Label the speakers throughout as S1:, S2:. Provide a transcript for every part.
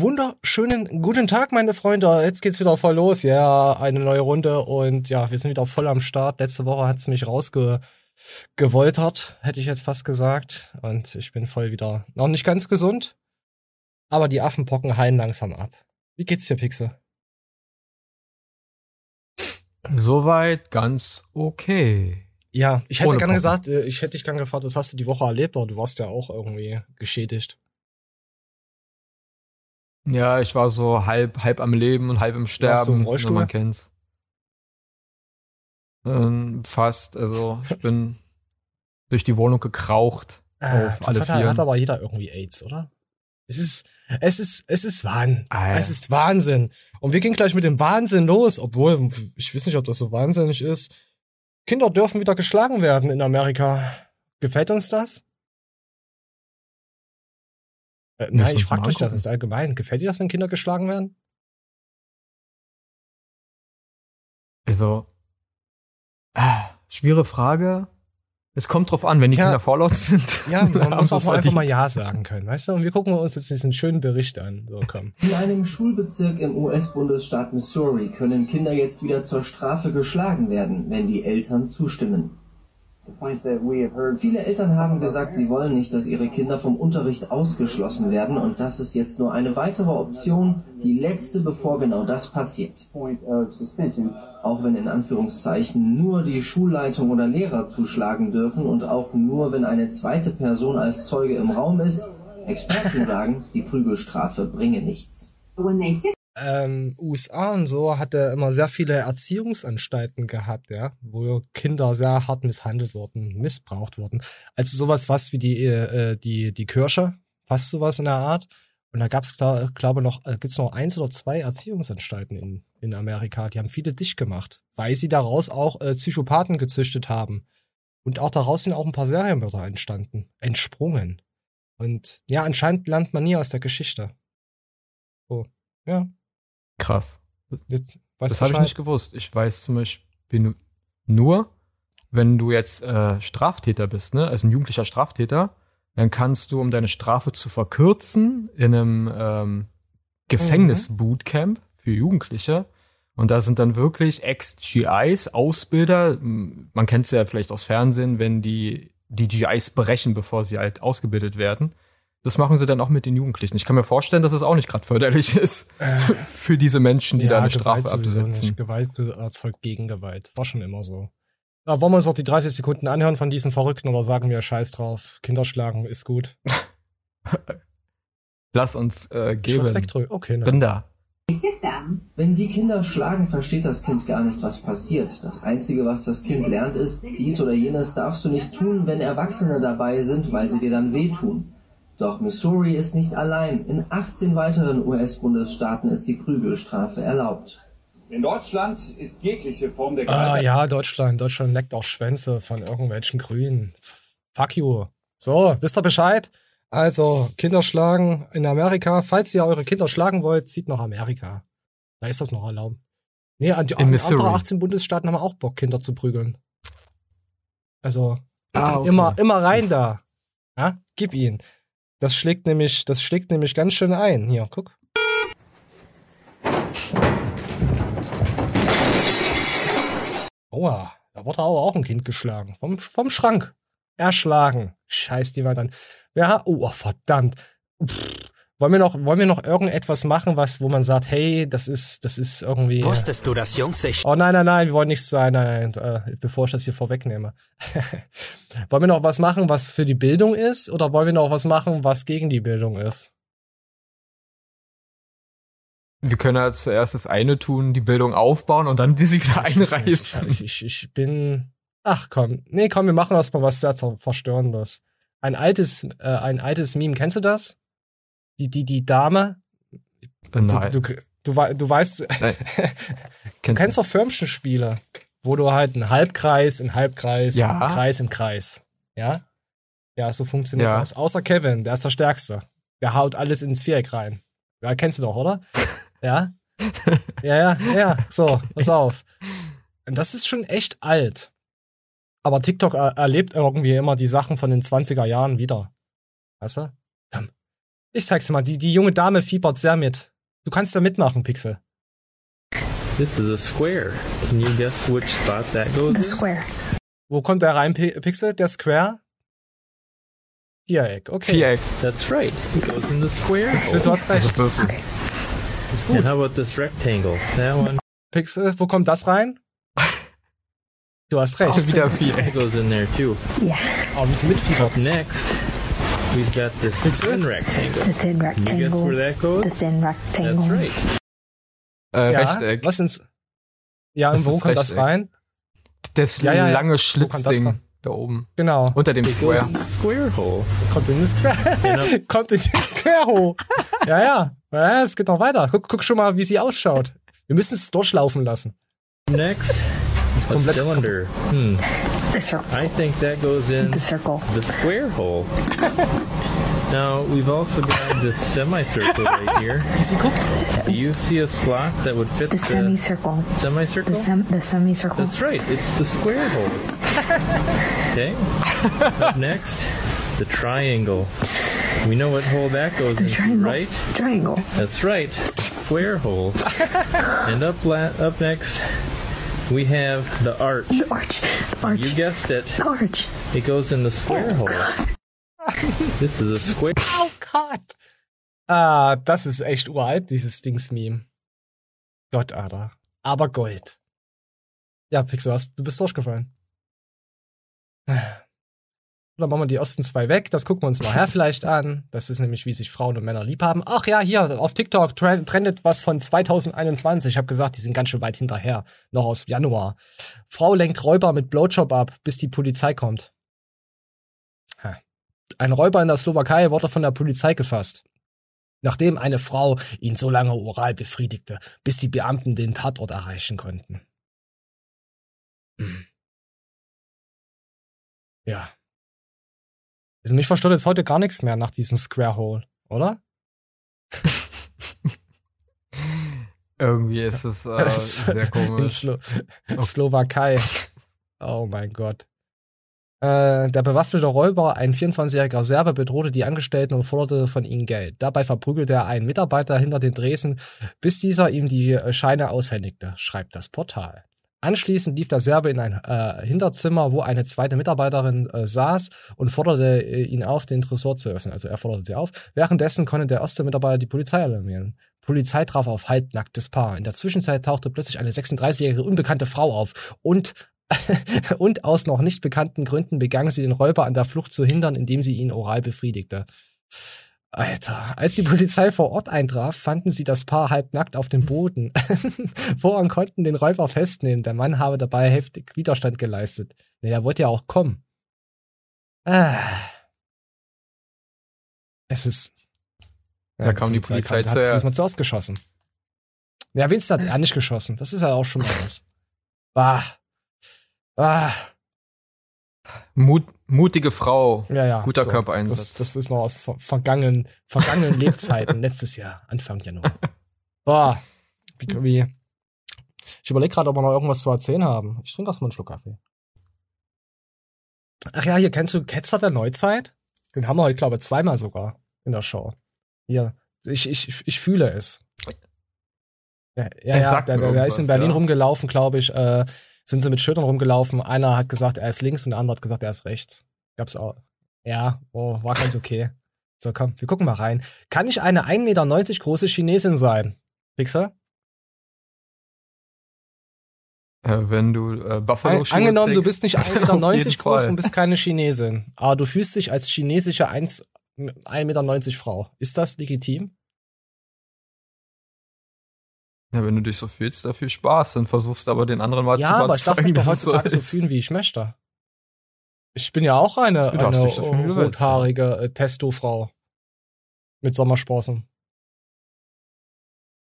S1: Wunderschönen guten Tag, meine Freunde. Jetzt geht's wieder voll los. Ja, eine neue Runde und ja, wir sind wieder voll am Start. Letzte Woche hat's mich rausgewoltert, hätte ich jetzt fast gesagt. Und ich bin voll wieder noch nicht ganz gesund. Aber die Affenpocken heilen langsam ab. Wie geht's dir, Pixel?
S2: Soweit ganz okay.
S1: Ja, ich hätte
S2: Ohne
S1: gerne
S2: Pocken.
S1: gesagt, äh, ich hätte dich gerne gefragt, was hast du die Woche erlebt, aber du warst ja auch irgendwie geschädigt.
S2: Ja, ich war so halb, halb am Leben und halb im
S1: Saßt du im
S2: Sterben.
S1: Rollstuhl?
S2: Man kennt's. Ähm, fast. Also ich bin durch die Wohnung gekraucht.
S1: Ah,
S2: Auf alle
S1: hat,
S2: Vieren.
S1: hat aber jeder irgendwie AIDS, oder? Es ist, es ist, es ist Wahnsinn.
S2: Ah.
S1: Es ist Wahnsinn. Und wir gehen gleich mit dem Wahnsinn los, obwohl, ich weiß nicht, ob das so wahnsinnig ist. Kinder dürfen wieder geschlagen werden in Amerika. Gefällt uns das? Äh, nein, ich frage euch das, ist allgemein. Gefällt dir das, wenn Kinder geschlagen werden?
S2: Also, ah, schwere Frage. Es kommt drauf an, wenn die
S1: Ja.
S2: Kinder vorlaut sind.
S1: Ja, man muss auch mal einfach mal Ja sagen können, weißt du? Und wir gucken uns jetzt diesen schönen Bericht an. So, komm.
S3: In einem Schulbezirk im US-Bundesstaat Missouri können Kinder jetzt wieder zur Strafe geschlagen werden, wenn die Eltern zustimmen. Viele Eltern haben gesagt, sie wollen nicht, dass ihre Kinder vom Unterricht ausgeschlossen werden und das ist jetzt nur eine weitere Option, die letzte, bevor genau das passiert. Auch wenn in Anführungszeichen nur die Schulleitung oder Lehrer zuschlagen dürfen und auch nur wenn eine zweite Person als Zeuge im Raum ist, Experten sagen, die Prügelstrafe bringe nichts.
S1: Ähm, USA und so hat er immer sehr viele Erziehungsanstalten gehabt, ja, wo Kinder sehr hart misshandelt wurden, missbraucht wurden. Also sowas fast wie die äh, die die Kirche, fast sowas in der Art. Und da gab's klar, glaube noch äh, gibt's noch eins oder zwei Erziehungsanstalten in in Amerika. Die haben viele dicht gemacht, weil sie daraus auch äh, Psychopathen gezüchtet haben. Und auch daraus sind auch ein paar Serienmörder entstanden, entsprungen. Und ja, anscheinend lernt man nie aus der Geschichte. So, ja.
S2: Krass.
S1: Jetzt
S2: Das habe ich nicht gewusst. Ich weiß zum Beispiel nu- nur, wenn du jetzt äh, Straftäter bist, ne, also ein jugendlicher Straftäter, dann kannst du, um deine Strafe zu verkürzen, in einem ähm, Gefängnis-Bootcamp für Jugendliche. Und da sind dann wirklich Ex-GIs, Ausbilder. Man kennt es ja vielleicht aus Fernsehen, wenn die die GIs brechen, bevor sie halt ausgebildet werden. Das machen sie dann auch mit den Jugendlichen. Ich kann mir vorstellen, dass es auch nicht gerade förderlich ist für diese Menschen, die da eine
S1: Gewalt
S2: Strafe.
S1: Nicht. Gewalt erzeugt Gegengewalt. War schon immer so. Ja, wollen wir uns noch die 30 Sekunden anhören von diesen Verrückten oder sagen wir Scheiß drauf? Kinder schlagen ist gut.
S2: Lass uns äh,
S1: Ich
S2: geben.
S1: wegdrücken. Okay, ne.
S2: Rinder.
S3: Wenn Sie Kinder schlagen, versteht das Kind gar nicht, was passiert. Das Einzige, was das Kind lernt, ist, dies oder jenes darfst du nicht tun, wenn Erwachsene dabei sind, weil sie dir dann wehtun. Doch Missouri ist nicht allein. In 18 weiteren US-Bundesstaaten ist die Prügelstrafe erlaubt.
S4: In Deutschland ist jegliche Form der
S1: Ah
S4: Gewalt
S1: ja, Deutschland. Deutschland leckt auch Schwänze von irgendwelchen Grünen. Fuck you. So, wisst ihr Bescheid? Also, Kinder schlagen in Amerika. Falls ihr eure Kinder schlagen wollt, zieht nach Amerika. Da ist das noch erlaubt. Nee, an die
S2: In Missouri.
S1: andere 18 Bundesstaaten haben auch Bock, Kinder zu prügeln. Also,
S2: Ah, okay.
S1: immer, immer rein da. Ja, gib ihn. Das schlägt nämlich, das schlägt nämlich ganz schön ein. Hier, guck. Oha, da wurde aber auch ein Kind geschlagen. Vom, vom Schrank. Erschlagen. Scheiß die mal dann. Ja, oh, verdammt. Pff. Wollen wir noch, wollen wir noch irgendetwas machen, was, wo man sagt, hey, das ist, das ist irgendwie.
S5: Wusstest du, dass Jungs sich
S1: Oh nein, nein, nein, wir wollen nichts sein, nein, nein, äh, bevor ich das hier vorwegnehme. wollen wir noch was machen, was für die Bildung ist, oder wollen wir noch was machen, was gegen die Bildung ist?
S2: Wir können ja zuerst das eine tun, die Bildung aufbauen und dann die sie wieder einreißen.
S1: Ich, ich, ich bin. Ach komm, nee, komm, wir machen erstmal was sehr Verstörendes. Ein altes, äh, ein altes Meme, kennst du das? Die, die, die Dame.
S2: Nein.
S1: Du, du, du, du weißt,
S2: Nein.
S1: du kennst doch Firmchen-Spiele, wo du halt einen Halbkreis, einen Halbkreis,
S2: Ja.
S1: einen Kreis im Kreis. Ja? Ja, so funktioniert
S2: Ja.
S1: das. Außer Kevin, der ist der Stärkste. Der haut alles ins Viereck rein. Ja, kennst du doch, oder? ja? Ja, ja, ja. So, pass auf. Und das ist schon echt alt. Aber TikTok er erlebt irgendwie immer die Sachen von den 20er Jahren wieder. Weißt du? Komm. Ich zeig's dir mal, die, die junge Dame fiebert sehr mit. Du kannst da mitmachen, Pixel.
S5: This is a square. Can you guess which spot that goes?
S6: The
S5: in?
S6: square.
S1: Wo kommt der rein, Pi- Pixel? Der Square? Viereck, okay.
S2: Viereck.
S5: That's right. It goes in the square.
S1: Pixel, du hast recht.
S2: Also Würfel.
S6: Okay.
S1: Ist gut.
S5: And how about this rectangle? That one
S1: Pixel, wo kommt das rein? Du hast recht.
S2: Wieder
S5: that
S2: Viereck.
S5: goes in there too.
S6: Yeah.
S1: Oh, ein bisschen mitfiebert.
S5: Next, we've got this thin rectangle.
S6: The thin
S5: Can you guess
S6: rectangle.
S5: where that goes?
S6: The thin rectangle.
S5: That's right.
S2: Äh,
S1: Ja,
S2: Rechteck.
S1: was ins. Ja, und
S2: Das
S1: wo
S2: ist
S1: kommt das
S2: Rechteck.
S1: rein?
S2: Das
S1: Ja, ja,
S2: lange
S1: Wo das
S2: Schlitzding da oben.
S1: Genau.
S2: Unter dem
S5: It
S2: Square.
S5: in the square hole.
S1: Kommt in das Square.
S5: Genau.
S1: kommt in das Square hoch. Ja, ja. Ja, es geht noch weiter. Guck, guck schon mal, wie sie ausschaut. Wir müssen es durchlaufen lassen.
S5: Next,
S1: Das ist
S5: a
S1: komplett.
S5: cylinder. Hmm.
S6: The circle.
S5: I think that goes in
S6: The circle.
S5: the square hole. Now, we've also got this semicircle right here.
S1: Wie sie guckt.
S5: Do you see a slot that would fit
S6: The
S5: the
S6: semicircle. The
S5: semicircle?
S6: sem the semicircle.
S5: That's right, it's the square hole. Okay. Up next, the triangle. We know what hole that goes
S6: The
S5: into,
S6: triangle.
S5: right?
S6: Triangle.
S5: That's right, square hole. and up la- up next, we have the arch.
S6: The arch. The arch.
S5: You guessed it.
S6: The arch.
S5: It goes in the square hole. This is a square.
S1: Oh Gott. Ah, das ist echt uralt, dieses Dings-Meme. Gott, aber. Aber Gold. Ja, Pixel, hast, du bist durchgefallen. Dann machen wir die ersten zwei weg. Das gucken wir uns nachher vielleicht an. Das ist nämlich, wie sich Frauen und Männer lieb haben. Ach ja, hier auf TikTok tre- trendet was von 2021. Ich habe gesagt, die sind ganz schön weit hinterher. Noch aus Januar. Frau lenkt Räuber mit Blowjob ab, bis die Polizei kommt. Ein Räuber in der Slowakei wurde von der Polizei gefasst. Nachdem eine Frau ihn so lange oral befriedigte, bis die Beamten den Tatort erreichen konnten. Hm. Ja. Also mich verstört jetzt heute gar nichts mehr nach diesem Square Hole, oder?
S2: Irgendwie ist es äh, sehr
S1: In
S2: komisch.
S1: Slo Slowakei. Oh mein Gott. Äh, der bewaffnete Räuber, ein 24-jähriger Serbe, bedrohte die Angestellten und forderte von ihnen Geld. Dabei verprügelte er einen Mitarbeiter hinter den Dresen, bis dieser ihm die Scheine aushändigte, schreibt das Portal. Anschließend lief der Serbe in ein äh, Hinterzimmer, wo eine zweite Mitarbeiterin äh, saß und forderte äh, ihn auf, den Tresor zu öffnen. Also er forderte sie auf. Währenddessen konnte der erste Mitarbeiter die Polizei alarmieren. Polizei traf auf halbnacktes Paar. In der Zwischenzeit tauchte plötzlich eine 36-jährige unbekannte Frau auf und und aus noch nicht bekannten Gründen begann sie den Räuber an der Flucht zu hindern, indem sie ihn oral befriedigte. Alter, als die Polizei vor Ort eintraf, fanden sie das Paar halbnackt auf dem Boden. Vorher konnten den Räuber festnehmen. Der Mann habe dabei heftig Widerstand geleistet. Nee, der wollte ja auch kommen. Ah. Es ist.
S2: Da kam die Polizei
S1: hat, hat
S2: zuerst.
S1: sich mal zuerst geschossen. Ja, wenigstens hat er nicht geschossen. Das ist ja auch schon mal was. Bah. Ah.
S2: Mut, mutige Frau.
S1: Ja, ja.
S2: Guter
S1: so.
S2: Körpereinsatz.
S1: Das, das ist noch aus ver vergangenen, vergangenen Lebzeiten, letztes Jahr, Anfang Januar. Boah. Wie, wie. Ich überlege gerade, ob wir noch irgendwas zu erzählen haben. Ich trinke erst mal einen Schluck Kaffee. Ach ja, hier kennst du Ketzer der Neuzeit? Den haben wir heute, glaube ich, zweimal sogar in der Show. Hier. Ich, ich, ich fühle es. Ja, ja,
S2: Er
S1: ja der, der, ist in Berlin
S2: ja.
S1: rumgelaufen, glaube ich. Äh, sind sie mit Schildern rumgelaufen. Einer hat gesagt, er ist links und der andere hat gesagt, er ist rechts. Gab's auch. Ja, oh, war ganz okay. So, komm, wir gucken mal rein. Kann ich eine 1,90 Meter große Chinesin sein? Pixar?
S2: Äh, wenn du äh, Buffalo
S1: An, angenommen, du
S2: trägst,
S1: bist nicht 1,90
S2: auf jeden
S1: Meter groß
S2: Fall.
S1: und bist keine Chinesin. Aber du fühlst dich als chinesische 1 1,90 Meter Frau. Ist das legitim?
S2: Ja, wenn du dich so fühlst, da viel Spaß und versuchst aber den anderen mal
S1: ja,
S2: zu
S1: aber ich darf mich
S2: überzeugen,
S1: doch heutzutage so
S2: ist.
S1: fühlen, wie ich möchte. Ich bin ja auch eine,
S2: Du
S1: eine
S2: so du
S1: rothaarige äh, Testo-Frau. Mit Sommersprossen.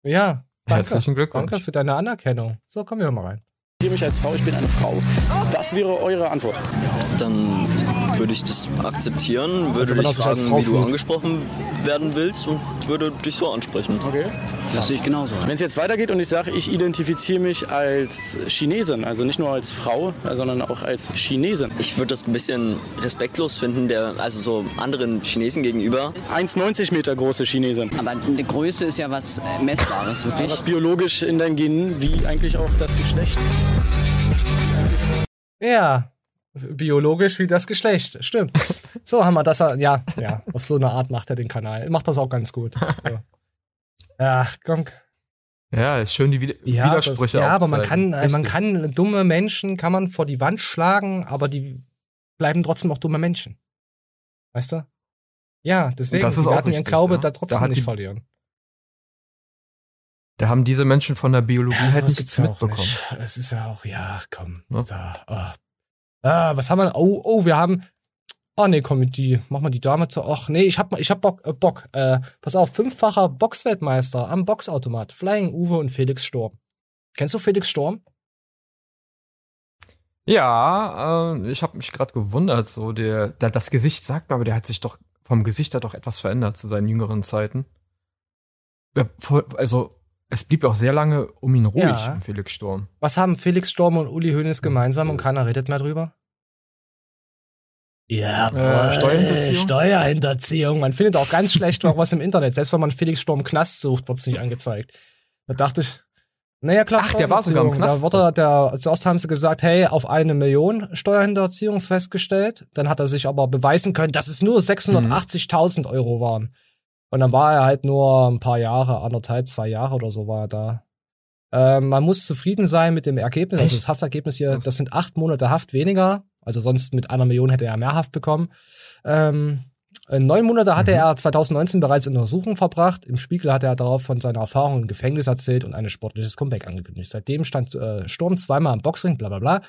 S1: Ja, danke.
S2: Herzlichen Glückwunsch.
S1: Danke für deine Anerkennung. So, kommen wir mal rein.
S7: Ich mich als Frau, ich bin eine Frau. Das wäre eure Antwort.
S8: Dann würde
S7: ich das akzeptieren,
S1: Also
S7: würde
S1: er
S7: dich fragen, wie du
S1: fühlt.
S7: angesprochen werden willst und würde dich so ansprechen.
S8: Okay.
S7: Das sehe ich genauso.
S8: Wenn es jetzt weitergeht und ich sage, ich identifiziere mich als Chinesin, also nicht nur als Frau, sondern auch als Chinesin.
S7: Ich würde das ein bisschen respektlos finden, der, also so anderen Chinesen gegenüber.
S8: 1,90 Meter große Chinesin.
S9: Aber eine Größe ist ja was äh, Messbares, wirklich.
S8: Was biologisch in deinen Genen, wie eigentlich auch das Geschlecht.
S1: Ja, biologisch wie das Geschlecht, stimmt. So haben wir das, ja, ja, auf so eine Art macht er den Kanal. Macht das auch ganz gut. So. Ach, komm.
S2: Ja, schön die Wid
S1: Ja,
S2: Widersprüche
S1: das, ja aber man kann, äh, man
S2: Richtig.
S1: kann dumme Menschen kann man vor die Wand schlagen, aber die bleiben trotzdem noch dumme Menschen. Weißt du? Ja, deswegen,
S2: Das ist
S1: die
S2: auch
S1: werden ihren Glaube
S2: ja.
S1: da
S2: Da
S1: trotzdem
S2: hat
S1: nicht
S2: die-
S1: verlieren.
S2: Da haben diese Menschen von der Biologie
S1: Ja,
S2: halt nichts
S1: auch
S2: mitbekommen.
S1: nicht. Es ist ja auch, ja, komm.
S2: Ja.
S1: Da, ah. Ah, was haben wir? Oh, oh, wir haben. Oh nee, komm, die, mach mal die Dame zu. Ach nee, ich hab, ich hab Bock, äh, Bock. Äh, pass auf, fünffacher Boxweltmeister am Boxautomat. Flying Uwe und Felix Sturm. Kennst du Felix Sturm?
S2: Ja, äh, ich habe mich gerade gewundert, so der, der, das Gesicht sagt aber der hat sich doch vom Gesicht her doch etwas verändert zu seinen jüngeren Zeiten. Ja, voll, also es blieb auch sehr lange um ihn ruhig,
S1: Ja.
S2: um Felix Sturm.
S1: Was haben Felix Sturm und Uli Hoeneß gemeinsam und keiner redet mehr drüber? Ja,
S2: Äh, Steuerhinterziehung?
S1: Steuerhinterziehung. Man findet auch ganz schlecht was im Internet. Selbst wenn man Felix Sturm Knast sucht, wird's nicht angezeigt. Da dachte ich, naja klar,
S2: Ach, der war sogar im. Knast.
S1: Da wurde der, zuerst haben sie gesagt, hey, auf eine Million Steuerhinterziehung festgestellt. Dann hat er sich aber beweisen können, dass es nur 680.000 Euro waren. Und dann war er halt nur ein paar Jahre, anderthalb, zwei Jahre oder so war er da. Ähm, man muss zufrieden sein mit dem Ergebnis. Also das Haftergebnis hier, das sind acht Monate Haft weniger. Also sonst mit einer Million hätte er mehr Haft bekommen. Ähm, äh, neun Monate hatte er 2019 bereits in Untersuchung verbracht. Im Spiegel hat er darauf von seiner Erfahrung im Gefängnis erzählt und ein sportliches Comeback angekündigt. Seitdem stand äh, Sturm zweimal am Boxring, bla bla bla.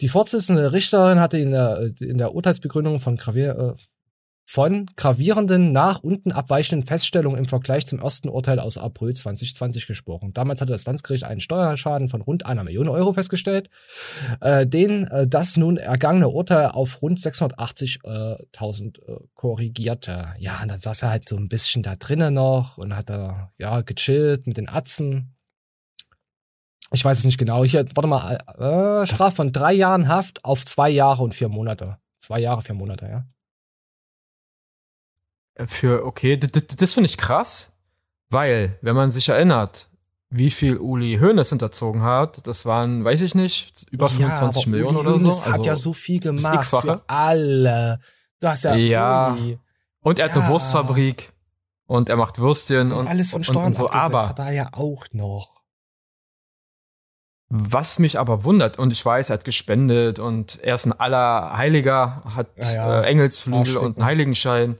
S1: Die Vorsitzende Richterin hatte in der, in der Urteilsbegründung von Gravier, äh, von gravierenden nach unten abweichenden Feststellungen im Vergleich zum ersten Urteil aus April 2020 gesprochen. Damals hatte das Landesgericht einen Steuerschaden von rund einer Million Euro festgestellt, äh, den äh, das nun ergangene Urteil auf rund 680.000 äh, korrigierte. Ja, und dann saß er halt so ein bisschen da drinnen noch und hat da ja gechillt mit den Atzen. Ich weiß es nicht genau. Hier, warte mal, äh, Straf von drei Jahren Haft auf zwei Jahre und vier Monate. Zwei Jahre, vier Monate, ja.
S2: Für, okay, das finde ich krass, weil, wenn man sich erinnert, wie viel Uli Hoeneß hinterzogen hat, das waren, weiß ich nicht, über 25
S1: aber
S2: Millionen
S1: Uli
S2: oder so.
S1: Hoeneß hat
S2: Also
S1: ja so viel gemacht für alle. Du hast ja,
S2: Ja.
S1: Uli.
S2: Und er hat eine
S1: Ja.
S2: Wurstfabrik und er macht Würstchen und,
S1: Und alles von Steuern
S2: und so. Aber
S1: hat er ja auch noch.
S2: was mich aber wundert, und ich weiß, er hat gespendet und er ist ein aller Heiliger, hat
S1: Ja, ja.
S2: Äh, Engelsflügel und einen Heiligenschein.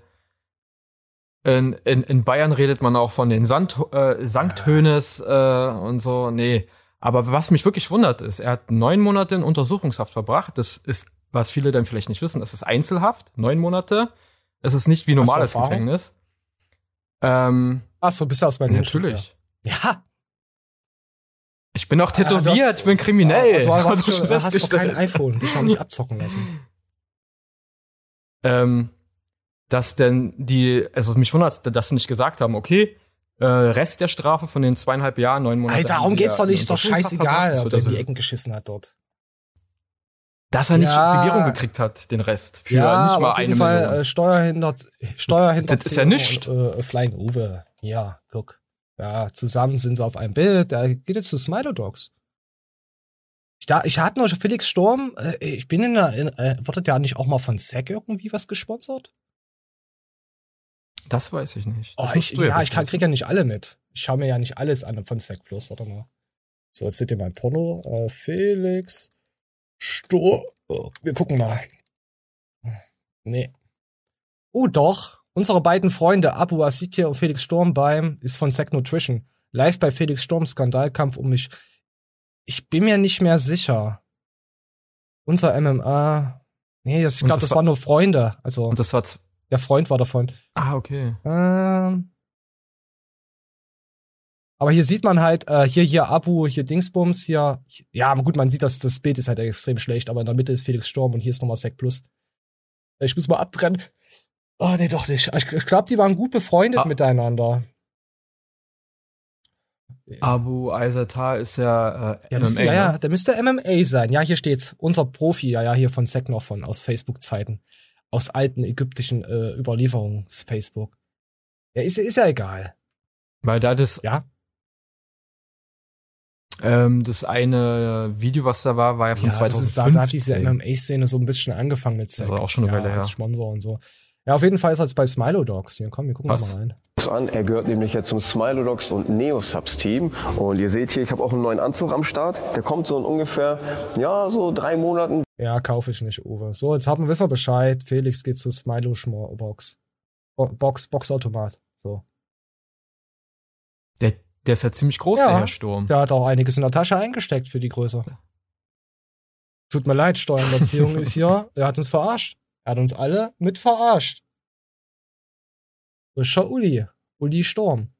S2: In, in, in Bayern redet man auch von den Sand, äh, Sankt Hoeneß äh, und so. Nee. Aber was mich wirklich wundert ist, er hat neun Monate in Untersuchungshaft verbracht. Das ist, was viele dann vielleicht nicht wissen, das ist Einzelhaft, neun Monate. Es ist nicht wie
S1: Hast du
S2: normales? Gefängnis. Ähm,
S1: Ach so, bist du aus Berlin?
S2: natürlich.
S1: Ja.
S2: Ich bin auch
S1: Ja, du
S2: tätowiert,
S1: hast-
S2: ich bin kriminell.
S1: Du,
S2: Hat
S1: hast,
S2: doch schon
S1: du hast doch kein iPhone, dich noch nicht abzocken lassen.
S2: ähm, dass denn die, also mich wundert, dass sie nicht gesagt haben, okay, äh, Rest der Strafe von den zweieinhalb Jahren, neun Monate.
S1: Alter, darum geht's doch nicht, ist doch scheißegal, ob er in die Ecken geschissen hat dort.
S2: Dass er nicht
S1: Ja.
S2: Bewährung gekriegt hat, den Rest. Für
S1: ja,
S2: nicht mal
S1: auf jeden
S2: eine
S1: Fall
S2: Million.
S1: äh, Steuerhindert, Steuerhinterziehung
S2: Das ist ja nicht.
S1: Und, äh, Flying Uwe. Ja, guck. Ja, zusammen sind sie auf einem Bild. Da geht jetzt zu Smiler Dogs. Ich, da, ich hatte noch Felix Sturm. Äh, ich bin in der, in, äh, wurde der nicht auch mal von Zack irgendwie was gesponsert?
S2: Das weiß ich nicht.
S1: Oh,
S2: Das
S1: ich,
S2: musst du
S1: ja,
S2: ja
S1: ich krieg ja nicht alle mit. Ich schaue mir ja nicht alles an von Zack Plus, oder mal. So, jetzt seht ihr mein Porno. Äh, Felix Sturm. Oh, wir gucken mal. Nee. Oh, doch. Unsere beiden Freunde, Abu Asitia und Felix Sturm beim, ist von Zack Nutrition. Live bei Felix Sturm Skandalkampf um mich. Ich bin mir nicht mehr sicher. Unser MMA. Nee, das, ich glaube,
S2: das
S1: das,
S2: war-
S1: waren nur Freunde. Also,
S2: Und das war,
S1: der Freund war davon.
S2: ah, okay.
S1: Ähm. Aber hier sieht man halt, äh, hier, hier Abu, hier Dingsbums, hier. Ja, gut, man sieht, dass das Bild ist halt extrem schlecht, aber in der Mitte ist Felix Sturm und hier ist nochmal Sec Plus. Ich muss mal abtrennen. Oh, nee, doch nicht. Ich, ich glaube, die waren gut befreundet
S2: Ah.
S1: miteinander.
S2: Abu Aizatar ist ja äh,
S1: Der
S2: MMA.
S1: müsste, ja, ja,
S2: ne?
S1: der müsste MMA sein. Ja, hier steht's. Unser Profi, ja, ja, hier von Seknor von aus Facebook-Zeiten. Aus alten ägyptischen äh, Überlieferungen Facebook. Ja, ist, ist ja egal.
S2: Weil da das,
S1: Ja.
S2: ähm, das eine Video, was da war, war ja von
S1: ja, das ist, da,
S2: 2015.
S1: da hat diese MMA-Szene so ein bisschen angefangen mit.
S2: Das war auch schon eine
S1: ja,
S2: Weile her.
S1: Als Sponsor und so. Ja, auf jeden Fall ist er jetzt bei Smilo Dogs. Hier, komm, wir gucken
S2: Was?
S1: mal rein.
S10: an. Er gehört nämlich jetzt zum Smilodogs und Neosubs Team. Und ihr seht hier, ich habe auch einen neuen Anzug am Start. Der kommt so in ungefähr, ja, so drei Monaten.
S1: Ja, kaufe ich nicht, Uwe. So, jetzt haben wir, wissen wir Bescheid. Felix geht zu Smilo Schmor Box. Bo Box, Boxautomat. So.
S2: Der, der ist ja ziemlich groß,
S1: Ja.
S2: der Herr Sturm.
S1: Der hat auch einiges in der Tasche eingesteckt für die Größe. Tut mir leid, Steuerhinterziehung ist hier. Er hat uns verarscht. Er hat uns alle mit verarscht. Frischer Uli. Uli Sturm.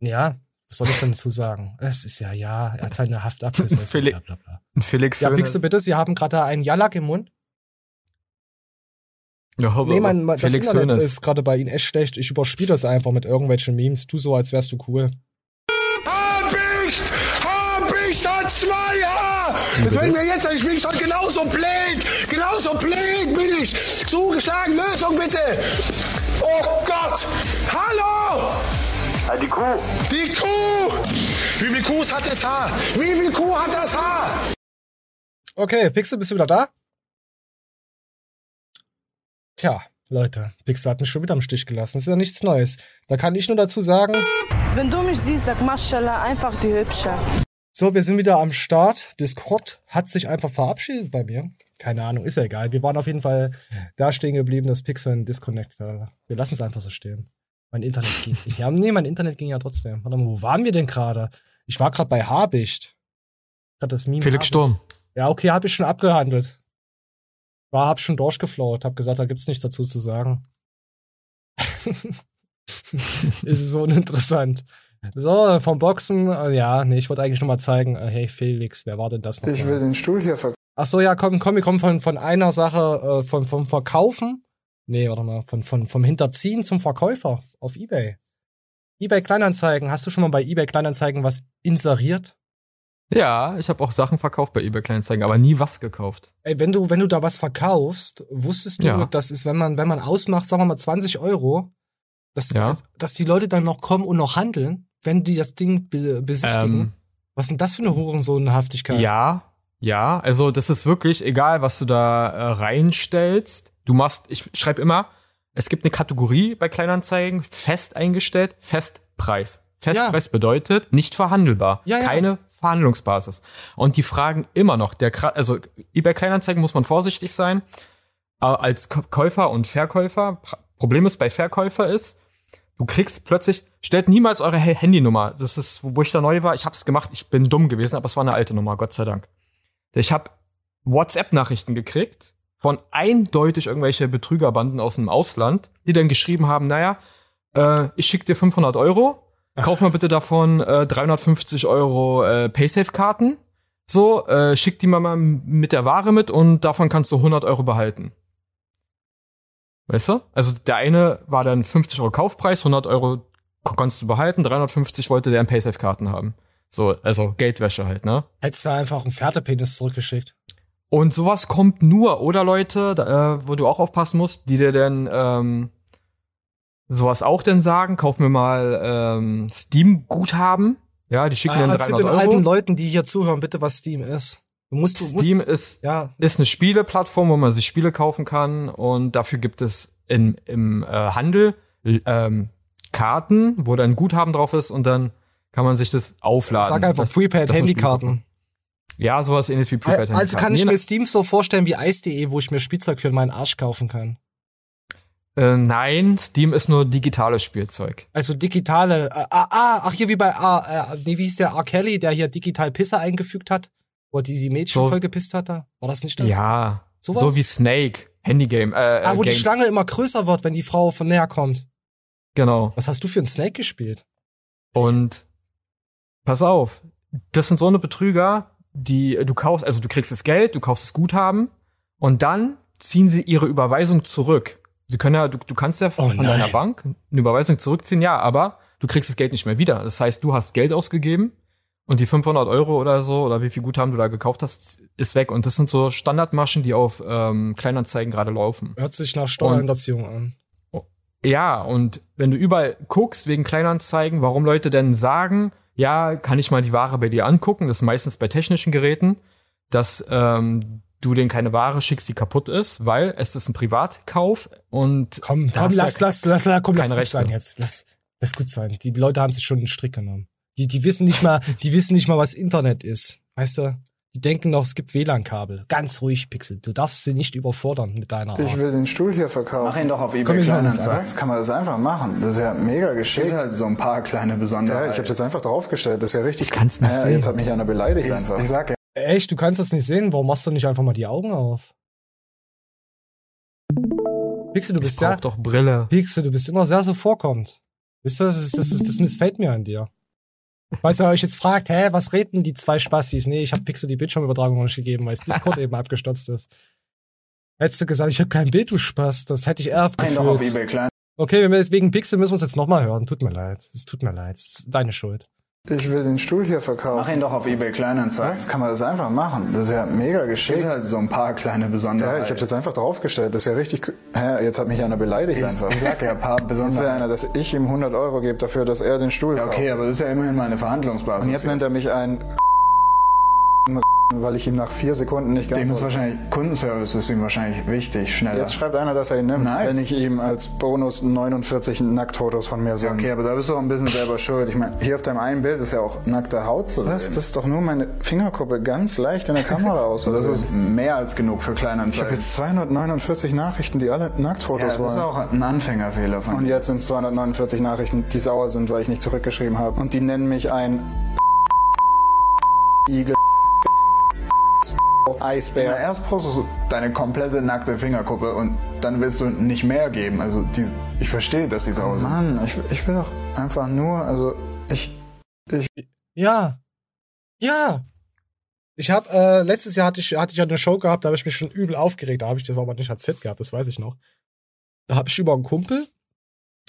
S1: Ja, was soll ich denn dazu sagen? Es ist ja, ja, er hat seine Haft abgesessen.
S2: Felix-
S1: bla, bla, bla.
S2: Felix
S1: Ja, Pixel, bitte, Sie haben gerade einen Jalak im Mund.
S2: Ja, aber-
S1: Nee, mein, mein das
S2: Felix
S1: Internet ist gerade bei Ihnen echt schlecht. Ich überspiele das einfach mit irgendwelchen Memes. Tu so, als wärst du cool.
S11: Habicht! Habicht hat zwei Haar! Das wenn wir jetzt, ich bin schon genauso blöd! Genauso blöd bin ich! Zugeschlagen, Lösung bitte! Oh Gott! Hallo! Die Kuh! Die Kuh! Wie viel Kuh hat das Haar? Wie viel Kuh hat das Haar?
S1: Okay, Pixel, bist du wieder da? Tja, Leute, Pixel hat mich schon wieder im Stich gelassen. Das ist ja nichts Neues. Da kann ich nur dazu sagen,
S12: Wenn du mich siehst, sag Maschallah, einfach die Hübsche.
S1: So, wir sind wieder am Start. Discord hat sich einfach verabschiedet bei mir. Keine Ahnung, ist ja egal. Wir waren auf jeden Fall da stehen geblieben, dass Pixel ein Disconnect. Wir lassen es einfach so stehen. Mein Internet ging nicht. Ja, nee, mein Internet ging ja trotzdem. Warte mal, wo waren wir denn gerade? Ich war gerade bei Habicht. Grad das Meme
S2: Felix
S1: Habicht.
S2: Sturm.
S1: Ja, okay, habe ich schon abgehandelt. War, hab schon durchgeflaut, hab gesagt, da gibt's nichts dazu zu sagen. ist so uninteressant. So, vom Boxen, äh, ja, nee, ich wollte eigentlich nur mal zeigen, äh, hey Felix, wer war denn das noch?
S13: Ich will den Stuhl hier verkaufen.
S1: Ach so, ja, komm, komm, wir kommen von, von einer Sache, äh, von, vom Verkaufen. Nee, warte mal, von, von, vom Hinterziehen zum Verkäufer auf Ebay. Ebay Kleinanzeigen, hast du schon mal bei Ebay Kleinanzeigen was inseriert?
S2: Ja, ich habe auch Sachen verkauft bei eBay Kleinanzeigen, aber nie was gekauft.
S1: Ey, wenn du, wenn du da was verkaufst, wusstest du,
S2: Ja.
S1: das ist, wenn man, wenn man ausmacht, sagen wir mal 20 Euro, dass,
S2: Ja.
S1: dass die Leute dann noch kommen und noch handeln, wenn die das Ding be besichtigen.
S2: Ähm,
S1: was denn das für eine Hurensohnhaftigkeit?
S2: Ja, ja, also das ist wirklich egal, was du da äh, reinstellst. Du machst, ich schreibe immer, es gibt eine Kategorie bei Kleinanzeigen, fest eingestellt, Festpreis. Festpreis bedeutet nicht verhandelbar,
S1: Ja, ja.
S2: keine Verhandlungsbasis. Und die fragen immer noch, der also bei Kleinanzeigen muss man vorsichtig sein. Äh, als Käufer und Verkäufer, Problem ist bei Verkäufer ist, du kriegst plötzlich, stellt niemals eure Handynummer. Das ist, wo ich da neu war. Ich habe es gemacht. Ich bin dumm gewesen, aber es war eine alte Nummer, Gott sei Dank. Ich habe WhatsApp-Nachrichten gekriegt von eindeutig irgendwelche Betrügerbanden aus dem Ausland, die dann geschrieben haben, naja, äh, ich schick dir 500 Euro, kauf mal bitte davon äh, 350 Euro äh, Paysafe-Karten. So, äh, schick die mal mit der Ware mit und davon kannst du 100 Euro behalten. Weißt du? Also der eine war dann 50 Euro Kaufpreis, 100 Euro kon- konntest du behalten, 350 wollte der in Paysafe-Karten haben. So, also Geldwäsche halt, ne?
S1: Hättest du einfach einen Pferdepenis zurückgeschickt.
S2: Und sowas kommt nur, oder Leute, da, äh, wo du auch aufpassen musst, die dir dann ähm, sowas auch denn sagen, kauf mir mal ähm, Steam-Guthaben. Ja, die schicken
S1: Ah,
S2: dir
S1: für
S2: 300
S1: den
S2: Euro.
S1: alten Leuten, die hier zuhören, bitte, was Steam ist. Du musst, du
S2: Steam
S1: musst,
S2: ist,
S1: ja.
S2: ist eine Spieleplattform, wo man sich Spiele kaufen kann und dafür gibt es in, im äh, Handel ähm, Karten, wo dann Guthaben drauf ist und dann kann man sich das aufladen.
S1: Sag einfach Prepaid Handykarten.
S2: Ja, sowas ähnliches wie Prepaid
S1: Also
S2: Handykarten.
S1: kann ich mir Steam so vorstellen wie Ice.de, wo ich mir Spielzeug für meinen Arsch kaufen kann.
S2: Äh, nein, Steam ist nur digitales Spielzeug.
S1: Also digitale, äh, ah, ah, ach hier wie bei, ah, äh, nee, wie hieß der R. Kelly, der hier digital Pisser eingefügt hat, wo er die, die Mädchen
S2: So-
S1: voll gepisst hat da? War das nicht das?
S2: Ja,
S1: Sowas?
S2: so wie Snake, Handygame. Äh,
S1: Ah, wo
S2: äh,
S1: die
S2: Games.
S1: Schlange immer größer wird, wenn die Frau von näher kommt.
S2: Genau.
S1: Was hast du für einen Snake gespielt?
S2: Und pass auf, das sind so eine Betrüger, die du kaufst, also du kriegst das Geld, du kaufst das Guthaben und dann ziehen sie ihre Überweisung zurück. Sie können ja, du, du kannst ja von
S1: nein.
S2: deiner Bank eine Überweisung zurückziehen, ja, aber du kriegst das Geld nicht mehr wieder. Das heißt, du hast Geld ausgegeben und die 500 Euro oder so oder wie viel Guthaben du da gekauft hast, ist weg. Und das sind so Standardmaschen, die auf ähm, Kleinanzeigen gerade laufen.
S1: Hört sich nach Steuerhinterziehung an.
S2: Ja, und wenn du überall guckst wegen Kleinanzeigen, warum Leute denn sagen, ja, kann ich mal die Ware bei dir angucken, das ist meistens bei technischen Geräten, dass ähm, du denen keine Ware schickst, die kaputt ist, weil es ist ein Privatkauf und
S1: Komm, komm, lass,
S2: ja
S1: lass, lass, lass, komm, lass gut
S2: Rechte.
S1: sein jetzt. Lass, lass gut sein. Die Leute haben sich schon einen Strick genommen. Die, die wissen nicht mal, die wissen nicht mal, was Internet ist. Weißt du? Die denken noch, es gibt WLAN-Kabel. Ganz ruhig, Pixel. Du darfst sie nicht überfordern mit deiner
S13: Ich
S1: Art.
S13: will den Stuhl hier verkaufen.
S14: Mach ihn doch auf eBay
S1: ich das
S14: Kleinanzeigen.
S13: Kann man das einfach machen? Das ist ja mega geschickt.
S14: Halt so ein paar kleine Besonderheiten.
S13: Ja, ich habe das einfach draufgestellt. Das ist ja richtig.
S2: Ich kann's nicht
S13: ja,
S2: sehen.
S13: Jetzt hat mich einer beleidigt
S14: Ich-
S13: einfach.
S14: ich sag ja.
S1: Echt, du kannst das nicht sehen? Warum machst du nicht einfach mal die Augen auf? Pixel, du
S2: ich
S1: bist
S2: brauch
S1: ja,
S2: doch Brille.
S1: Pixel, du bist immer sehr so vorkommt. Wisst ihr, das, ist, das, ist, das missfällt mir an dir. Falls ihr euch jetzt fragt, hä, was reden die zwei Spastis? Nee, ich habe Pixel die Bildschirmübertragung noch nicht gegeben, weil das Discord eben abgestürzt ist. Hättest du gesagt, ich habe kein Bild, du Spaß, das hätte ich eher
S14: Mach ihn doch auf
S1: gefühlt.
S14: eBay Klein.
S1: Okay, wegen Pixel müssen wir es jetzt nochmal hören. Tut mir leid. Es tut mir leid. Es ist deine Schuld.
S13: Ich will den Stuhl hier verkaufen.
S14: Mach ihn doch auf eBay Kleinanzeigen.
S13: Was? Kann man das einfach machen? Das ist ja mega geschickt.
S14: Steht halt so ein paar kleine
S13: Ja,
S14: Besonderheiten.
S13: ich habe das einfach draufgestellt. Das ist ja richtig. Hä, jetzt hat mich einer beleidigt
S14: Ich,
S13: einfach.
S14: ich sag ja ein paar
S13: Jetzt will
S14: Besonderheiten.
S13: einer, dass ich ihm 100 Euro gebe dafür, dass er den Stuhl
S14: Ja, okay,
S13: kauft.
S14: aber das ist ja immerhin mal eine Verhandlungsbasis.
S13: Und jetzt nennt er mich ein weil ich ihm nach vier Sekunden nicht
S14: Dem ist
S13: geantwortet
S14: wahrscheinlich, Kundenservice ist ihm wahrscheinlich wichtig, schneller.
S13: Jetzt schreibt einer, dass er ihn nimmt,
S14: Nice.
S13: wenn ich ihm als Bonus 49 Nacktfotos von mir sende.
S14: okay, aber da bist du auch ein bisschen selber schuld. Ich meine,
S13: Hier auf deinem einen Bild ist ja auch nackte Haut zu
S14: Was?
S13: sehen. Das ist doch nur meine Fingerkuppe ganz leicht in der Kamera aus.
S14: das ist mehr als genug für
S13: ich
S14: Kleinanzeigen.
S13: habe jetzt 249 Nachrichten, die alle
S14: ja,
S13: Nacktfotos
S14: das ist
S13: wollen.
S14: auch ein Anfängerfehler von
S13: Und jetzt sind es 249 Nachrichten, die sauer sind, weil ich nicht zurückgeschrieben habe. Und die nennen mich ein Igel, Eisbär.
S14: erst postest du deine komplette nackte Fingerkuppe und dann willst du nicht mehr geben. Also die, ich verstehe, dass die sauer sind.
S13: Mann, ich, ich will doch einfach nur, also ich,
S1: Ja. Ja. Ich habe äh, letztes Jahr hatte ich hatte ich ja eine Show gehabt, da habe ich mich schon übel aufgeregt, da habe ich das aber nicht als Set gehabt, das weiß ich noch. Da habe ich über einen Kumpel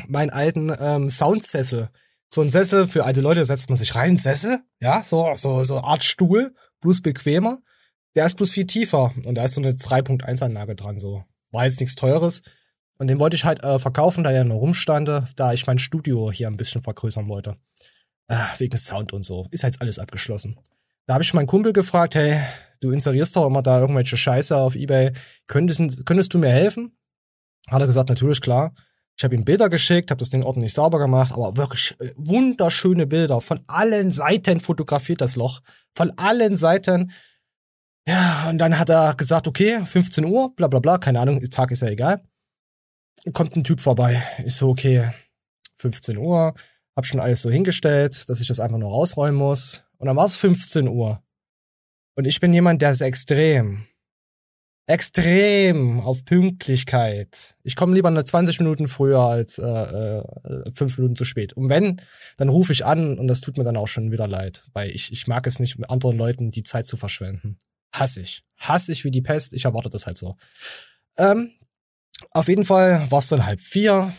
S1: meinen alten ähm, Soundsessel, so ein Sessel für alte Leute setzt man sich rein, Sessel, ja, so so so Art Stuhl, bloß bequemer. Der ist bloß viel tiefer und da ist so eine 3.1 Anlage dran so. War jetzt nichts teures und den wollte ich halt äh, verkaufen, da er nur rumstande, da ich mein Studio hier ein bisschen vergrößern wollte. Äh, wegen Sound und so. Ist jetzt alles abgeschlossen. Da habe ich meinen Kumpel gefragt, hey, du inserierst doch immer da irgendwelche Scheiße auf Ebay. Könntest, könntest du mir helfen? Hat er gesagt, natürlich, klar. Ich habe ihm Bilder geschickt, habe das Ding ordentlich sauber gemacht, aber wirklich äh, wunderschöne Bilder. Von allen Seiten fotografiert das Loch. Von allen Seiten. Ja, und dann hat er gesagt, okay, 15 Uhr, bla bla bla, keine Ahnung, Tag ist ja egal. Kommt ein Typ vorbei. Ich so, okay, 15 Uhr, hab schon alles so hingestellt, dass ich das einfach nur rausräumen muss. Und dann war es 15 Uhr. Und ich bin jemand, der ist extrem, extrem auf Pünktlichkeit. Ich komme lieber nur 20 Minuten früher als äh, äh, fünf Minuten zu spät. Und wenn, dann rufe ich an und das tut mir dann auch schon wieder leid, weil ich, ich mag es nicht, mit anderen Leuten die Zeit zu verschwenden. Hass ich. Hass ich wie die Pest. Ich erwarte das halt so. Ähm, auf jeden Fall war es dann halb vier.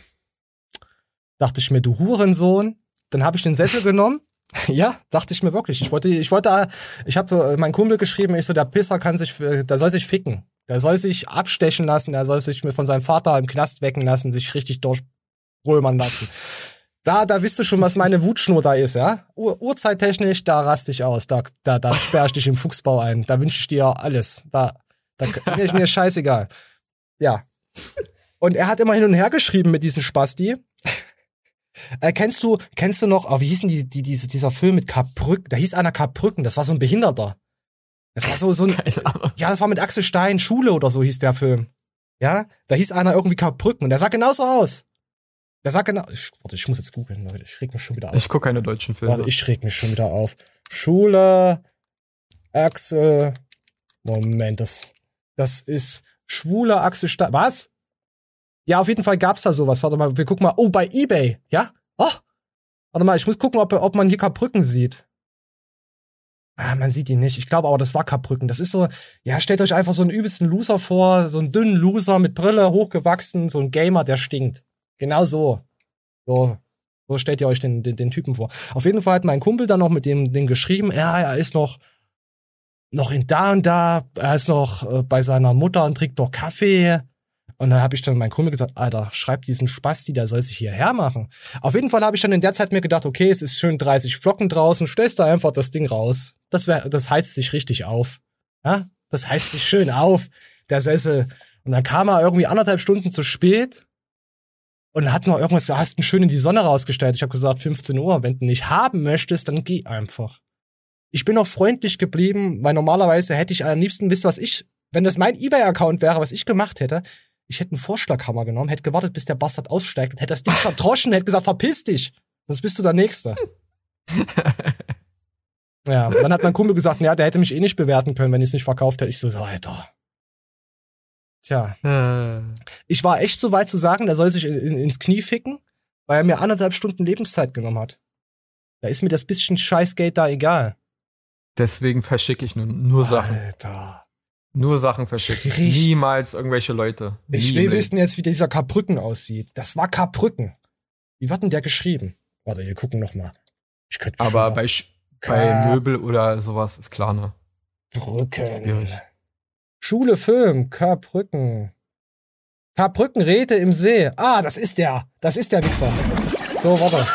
S1: Dachte ich mir, du Hurensohn. Dann habe ich den Sessel genommen. Ja, dachte ich mir wirklich. Ich wollte, ich wollte, ich habe meinen Kumpel geschrieben, ich so, der Pisser kann sich, der soll sich ficken. Der soll sich abstechen lassen, der soll sich von seinem Vater im Knast wecken lassen, sich richtig durchrömern lassen. Da, da wisst du schon, was meine Wutschnur da ist, ja? Ur Uhrzeittechnisch, da raste ich aus, da, da, da sperre ich dich im Fuchsbau ein, da wünsche ich dir alles. Da, da mir, mir scheißegal. Ja. Und er hat immer hin und her geschrieben mit diesem Spasti. Äh, kennst du, kennst du noch, oh, wie hießen die, die, diese, dieser Film mit Karbrücken? Da hieß einer Karbrücken, das war so ein Behinderter. Das war so, so ein, ja, das war mit Axel Stein, Schule oder so hieß der Film. Ja, da hieß einer irgendwie Karbrücken und der sah genauso aus. Der sah genau, ich, warte, ich muss jetzt googeln, Leute, ich reg mich schon wieder auf.
S2: Ich gucke keine deutschen Filme.
S1: Warte, ich reg mich schon wieder auf. Schule, Axel, Moment, das, das ist schwuler Axel Stein, was? Ja, auf jeden Fall gab's da sowas. Warte mal, wir gucken mal. Oh, bei eBay, ja? Oh, warte mal, ich muss gucken, ob, ob man hier Karbrücken sieht. Ah, man sieht ihn nicht. Ich glaube aber, das war Karbrücken. Das ist so, ja, stellt euch einfach so einen übelsten Loser vor, so einen dünnen Loser mit Brille, hochgewachsen, so ein Gamer, der stinkt. Genau so. So, so stellt ihr euch den, den, den Typen vor. Auf jeden Fall hat mein Kumpel dann noch mit dem, den geschrieben, ja, er ist noch, noch in da und da, er ist noch äh, bei seiner Mutter und trinkt noch Kaffee. Und dann habe ich dann meinen Kumpel gesagt, Alter, schreib diesen Spasti, der soll sich hierher machen. Auf jeden Fall habe ich dann in der Zeit mir gedacht, okay, es ist schön 30 Flocken draußen, stellst da einfach das Ding raus. Das wär, das heizt sich richtig auf. Ja? Das heizt sich schön auf, der Sessel. Und dann kam er irgendwie anderthalb Stunden zu spät und hat noch irgendwas, du hast ihn schön in die Sonne rausgestellt. Ich habe gesagt, 15 Uhr, wenn du nicht haben möchtest, dann geh einfach. Ich bin auch freundlich geblieben, weil normalerweise hätte ich am liebsten, wisst ihr, was ich, wenn das mein Ebay-Account wäre, was ich gemacht hätte, ich hätte einen Vorschlaghammer genommen, hätte gewartet, bis der Bastard aussteigt und hätte das Ding verdroschen, hätte gesagt, verpiss dich, sonst bist du der Nächste. ja, dann hat mein Kumpel gesagt, ja, der hätte mich eh nicht bewerten können, wenn ich es nicht verkauft hätte. Ich so, so Alter. Tja. Ich war echt so weit zu sagen, der soll sich in, in, ins Knie ficken, weil er mir anderthalb Stunden Lebenszeit genommen hat. Da ist mir das bisschen Scheißgeld da egal.
S2: Deswegen verschicke ich nur, nur Sachen.
S1: Alter.
S2: Nur Sachen verschicken.
S1: Richtig.
S2: Niemals irgendwelche Leute.
S1: Ich will wissen jetzt, wie dieser Karbrücken aussieht. Das war Karbrücken. Wie wird denn der geschrieben? Warte, wir gucken noch mal. Ich könnte
S2: Aber bei, Sch- bei Möbel oder sowas ist klar, ne?
S1: Brücken.
S2: Schwierig.
S1: Schule Film, Karbrücken. Karbrücken, Rede im See. Ah, das ist der. Das ist der Wichser. So, warte.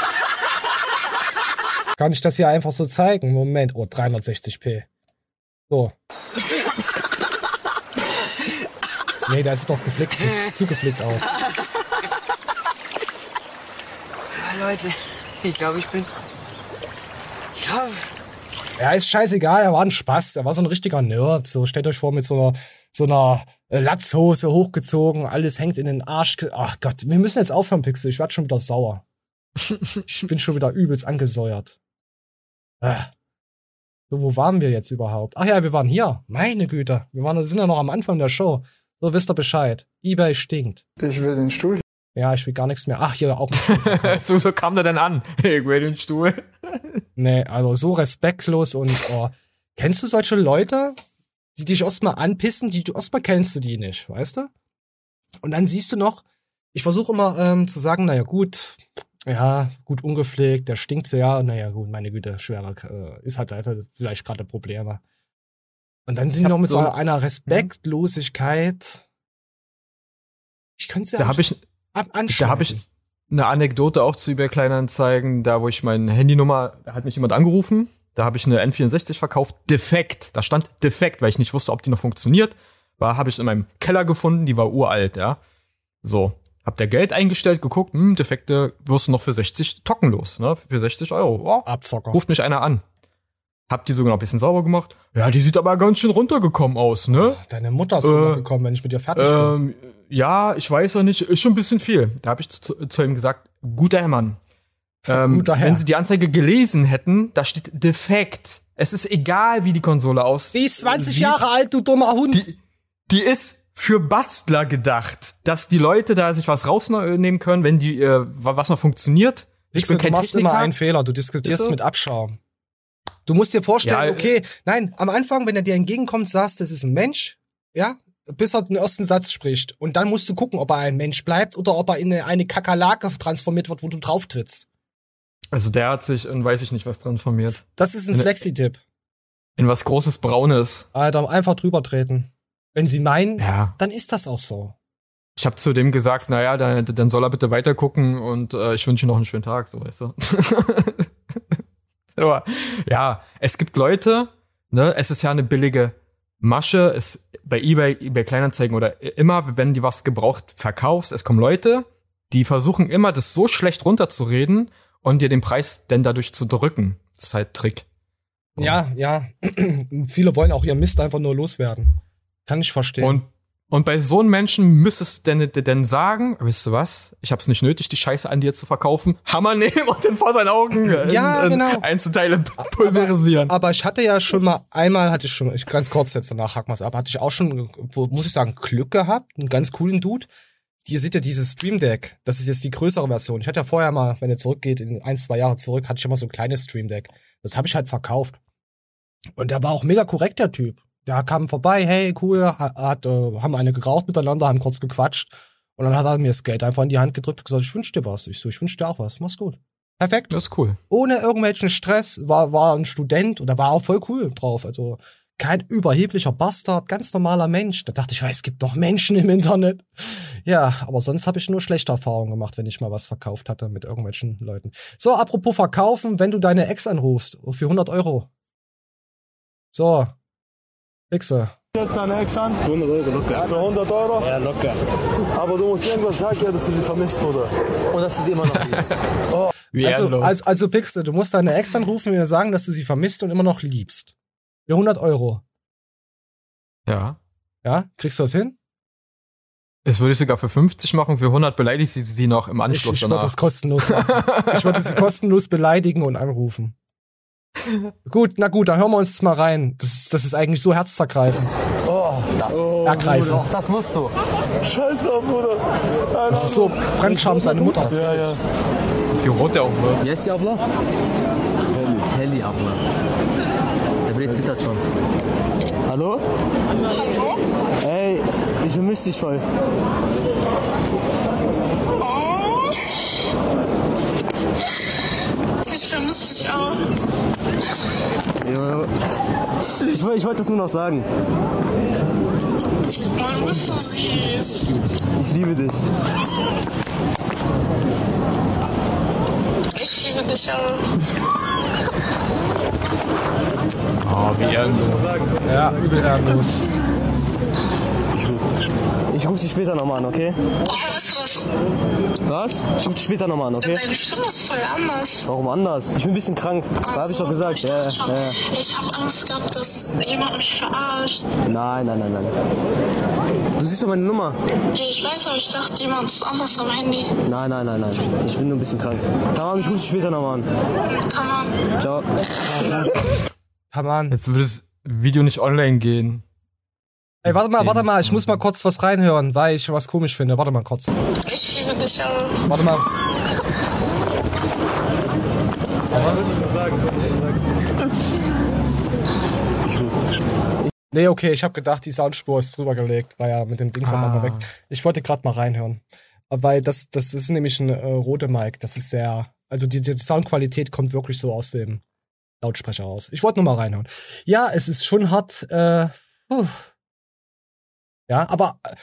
S1: Kann ich das hier einfach so zeigen? Moment. Oh, 360p. So. Nee, da ist doch geflickt, zu, zugeflickt aus.
S15: Leute, ich glaube, ich bin. Ich glaube.
S1: Ja, ist scheißegal, er war ein Spaß, er war so ein richtiger Nerd. So, stellt euch vor, mit so einer, so einer äh, Latzhose hochgezogen, alles hängt in den Arsch. Ach Gott, wir müssen jetzt aufhören, Pixel, ich werd schon wieder sauer. ich bin schon wieder übelst angesäuert. Ah. So, wo waren wir jetzt überhaupt? Ach ja, wir waren hier. Meine Güte, wir waren, sind ja noch am Anfang der Show. So, wisst ihr Bescheid. Ebay stinkt.
S13: Ich will den Stuhl.
S1: Ja, ich will gar nichts mehr. Ach, hier auch
S2: so, so kam der denn an. Ich will den Stuhl.
S1: Nee, also so respektlos und oh. kennst du solche Leute, die dich erstmal anpissen, die du erstmal kennst du die nicht, weißt du? Und dann siehst du noch, ich versuche immer ähm, zu sagen, naja gut, ja, gut ungepflegt, der stinkt sehr, naja gut, meine Güte, schwerer, äh, ist halt, halt vielleicht gerade Probleme. Und dann sind die noch mit so einer Respektlosigkeit. Ich könnte ja
S2: Da habe ich, da habe ich eine Anekdote auch zu eBay Kleinanzeigen, da wo ich meine Handynummer, da hat mich jemand angerufen, da habe ich eine N64 verkauft, defekt. Da stand defekt, weil ich nicht wusste, ob die noch funktioniert. War habe ich in meinem Keller gefunden, die war uralt, ja. So, hab der Geld eingestellt, geguckt, hm, defekte wirst du noch für 60 Tocken los, ne? Für 60 Euro. Oh,
S1: Abzocker.
S2: ruft mich einer an. Hab die sogar noch ein bisschen sauber gemacht. Ja, die sieht aber ganz schön runtergekommen aus, ne?
S1: Deine Mutter ist
S2: Äh,
S1: gekommen, wenn ich mit dir fertig bin.
S2: Ähm, ja, ich weiß ja nicht, ist schon ein bisschen viel. Da habe ich zu, zu ihm gesagt, guter Herr Mann. Ähm,
S1: Guter Herr.
S2: Wenn Sie die Anzeige gelesen hätten, da steht defekt. Es ist egal, wie die Konsole aussieht.
S1: Die ist 20 Jahre alt, du dummer Hund.
S2: Die, die ist für Bastler gedacht, dass die Leute da sich was rausnehmen können, wenn die äh, was noch funktioniert. Ich
S1: Pixel,
S2: bin kein
S1: du machst
S2: Techniker.
S1: immer einen Fehler. Du diskutierst mit Abschaum. Du musst dir vorstellen,
S2: Ja,
S1: okay, nein, am Anfang, wenn er dir entgegenkommt, sagst, das ist ein Mensch, ja, bis er den ersten Satz spricht. Und dann musst du gucken, ob er ein Mensch bleibt oder ob er in eine, eine Kakerlake transformiert wird, wo du drauf trittst.
S2: Also der hat sich in weiß ich nicht was transformiert.
S1: Das ist ein
S2: In-
S1: Flexi-Tipp.
S2: In was großes Braunes.
S1: Alter, einfach drüber treten. Wenn sie meinen,
S2: Ja.
S1: dann ist das auch so.
S2: Ich habe zu dem gesagt, naja, dann, dann soll er bitte weiter gucken und äh, ich wünsche ihm noch einen schönen Tag, so weißt du. Aber ja, es gibt Leute, ne, es ist ja eine billige Masche, es bei eBay, eBay Kleinanzeigen oder immer, wenn die was gebraucht verkaufst, es kommen Leute, die versuchen immer, das so schlecht runterzureden und dir den Preis denn dadurch zu drücken. Das ist halt Trick.
S1: Ja, ja. Viele wollen auch ihren Mist einfach nur loswerden. Kann ich verstehen.
S2: Und, und bei so einem Menschen müsstest du denn, denn sagen, weißt du was, ich hab's nicht nötig, die Scheiße an dir zu verkaufen, Hammer nehmen und den vor seinen Augen äh,
S1: Ja,
S2: in, in
S1: genau.
S2: Einzelteile pulverisieren.
S1: Aber ich hatte ja schon mal, einmal hatte ich schon, ich ganz kurz jetzt danach hacken wir's ab, hatte ich auch schon, muss ich sagen, Glück gehabt, einen ganz coolen Dude. Ihr seht ja dieses Stream Deck, das ist jetzt die größere Version. Ich hatte ja vorher mal, wenn ihr zurückgeht, in ein, zwei Jahre zurück, hatte ich immer so ein kleines Stream Deck. Das habe ich halt verkauft. Und der war auch mega korrekt, der Typ. Der kam vorbei, hey, cool, hat, äh, haben eine geraucht miteinander, haben kurz gequatscht. Und dann hat er mir das Geld einfach in die Hand gedrückt und gesagt, ich wünsch dir was. Ich so, ich wünsch dir auch was. Mach's gut. Perfekt.
S2: Das ist cool.
S1: Ohne irgendwelchen Stress, war, war ein Student und er war auch voll cool drauf. Also kein überheblicher Bastard, ganz normaler Mensch. Da dachte ich, es gibt doch Menschen im Internet. Ja, aber sonst habe ich nur schlechte Erfahrungen gemacht, wenn ich mal was verkauft hatte mit irgendwelchen Leuten. So, apropos verkaufen, wenn du deine Ex anrufst, für 100 Euro. So. Wichse.
S16: Jetzt deine Ex an? 100 Euro locker. Für 100 Euro? Ja, locker. Aber du musst irgendwas sagen, ja, dass du sie vermisst, oder? Und dass du sie immer noch liebst. oh.
S2: Wie
S1: Also, also, also Pixel, du musst deine Ex anrufen und ihr sagen, dass du sie vermisst und immer noch liebst. Für 100 Euro.
S2: ja.
S1: Ja, kriegst du das hin?
S2: Das würde ich sogar für 50 machen, für 100 beleidigt sie sie noch im
S1: Ich,
S2: Anschluss
S1: ich würde
S2: danach.
S1: es kostenlos machen. ich würde sie kostenlos beleidigen und anrufen. Gut, na gut, dann hören wir uns das mal rein. Das ist, das ist eigentlich so herzzergreifend.
S16: Oh, das ist
S1: Ergreifend.
S16: Das musst du. Scheiße, Bruder.
S1: Das ist so Fremdscham seine Mutter.
S16: Ja, ja.
S2: Wie rot der auch wird.
S15: Wie heißt die Abla? Heli. Heli Abla. Der Brett zittert schon.
S16: Hallo? Hallo? Ey, ich vermisse dich voll.
S17: Ich vermisse dich auch.
S16: Ja. Ich, ich wollte das nur noch sagen.
S17: Man bist so süß.
S16: Ich liebe dich.
S17: Ich liebe dich auch.
S2: Oh, wie ehrenlos.
S1: Ja, übel ehrenlos.
S16: Ich rufe dich später nochmal an, okay?
S17: Was?
S16: Ich rufe dich später nochmal an, okay?
S17: Deine Stimme ist voll anders.
S16: Warum anders? Ich bin ein bisschen krank. Da habe ich doch gesagt.
S17: Ich
S16: Ja, ja,
S17: ich habe Angst gehabt, dass jemand mich verarscht.
S16: Nein, nein, nein, nein. Du siehst doch meine Nummer.
S17: Ja, ich weiß, aber ich dachte, jemand ist anders am Handy.
S16: Nein, nein, nein, nein. Ich bin nur ein bisschen krank. Tamam, ich rufe dich später nochmal an.
S17: Kann man.
S16: Ciao.
S1: On.
S2: Jetzt würde das Video nicht online gehen.
S1: Ey, warte mal, warte mal, ich muss mal kurz was reinhören, weil ich was komisch finde. Warte mal kurz.
S17: Ich liebe dich auch.
S1: Warte mal. Nee, okay, ich habe gedacht, die Soundspur ist drüber gelegt, war ja mit dem Dings
S2: Ah.
S1: weg. Ich wollte gerade mal reinhören. Weil das, das ist nämlich ein äh, rote Mic. Das ist sehr, also die, die Soundqualität kommt wirklich so aus dem Lautsprecher raus. Ich wollte nur mal reinhören. Ja, es ist schon hart, äh, puh. Ja, aber äh,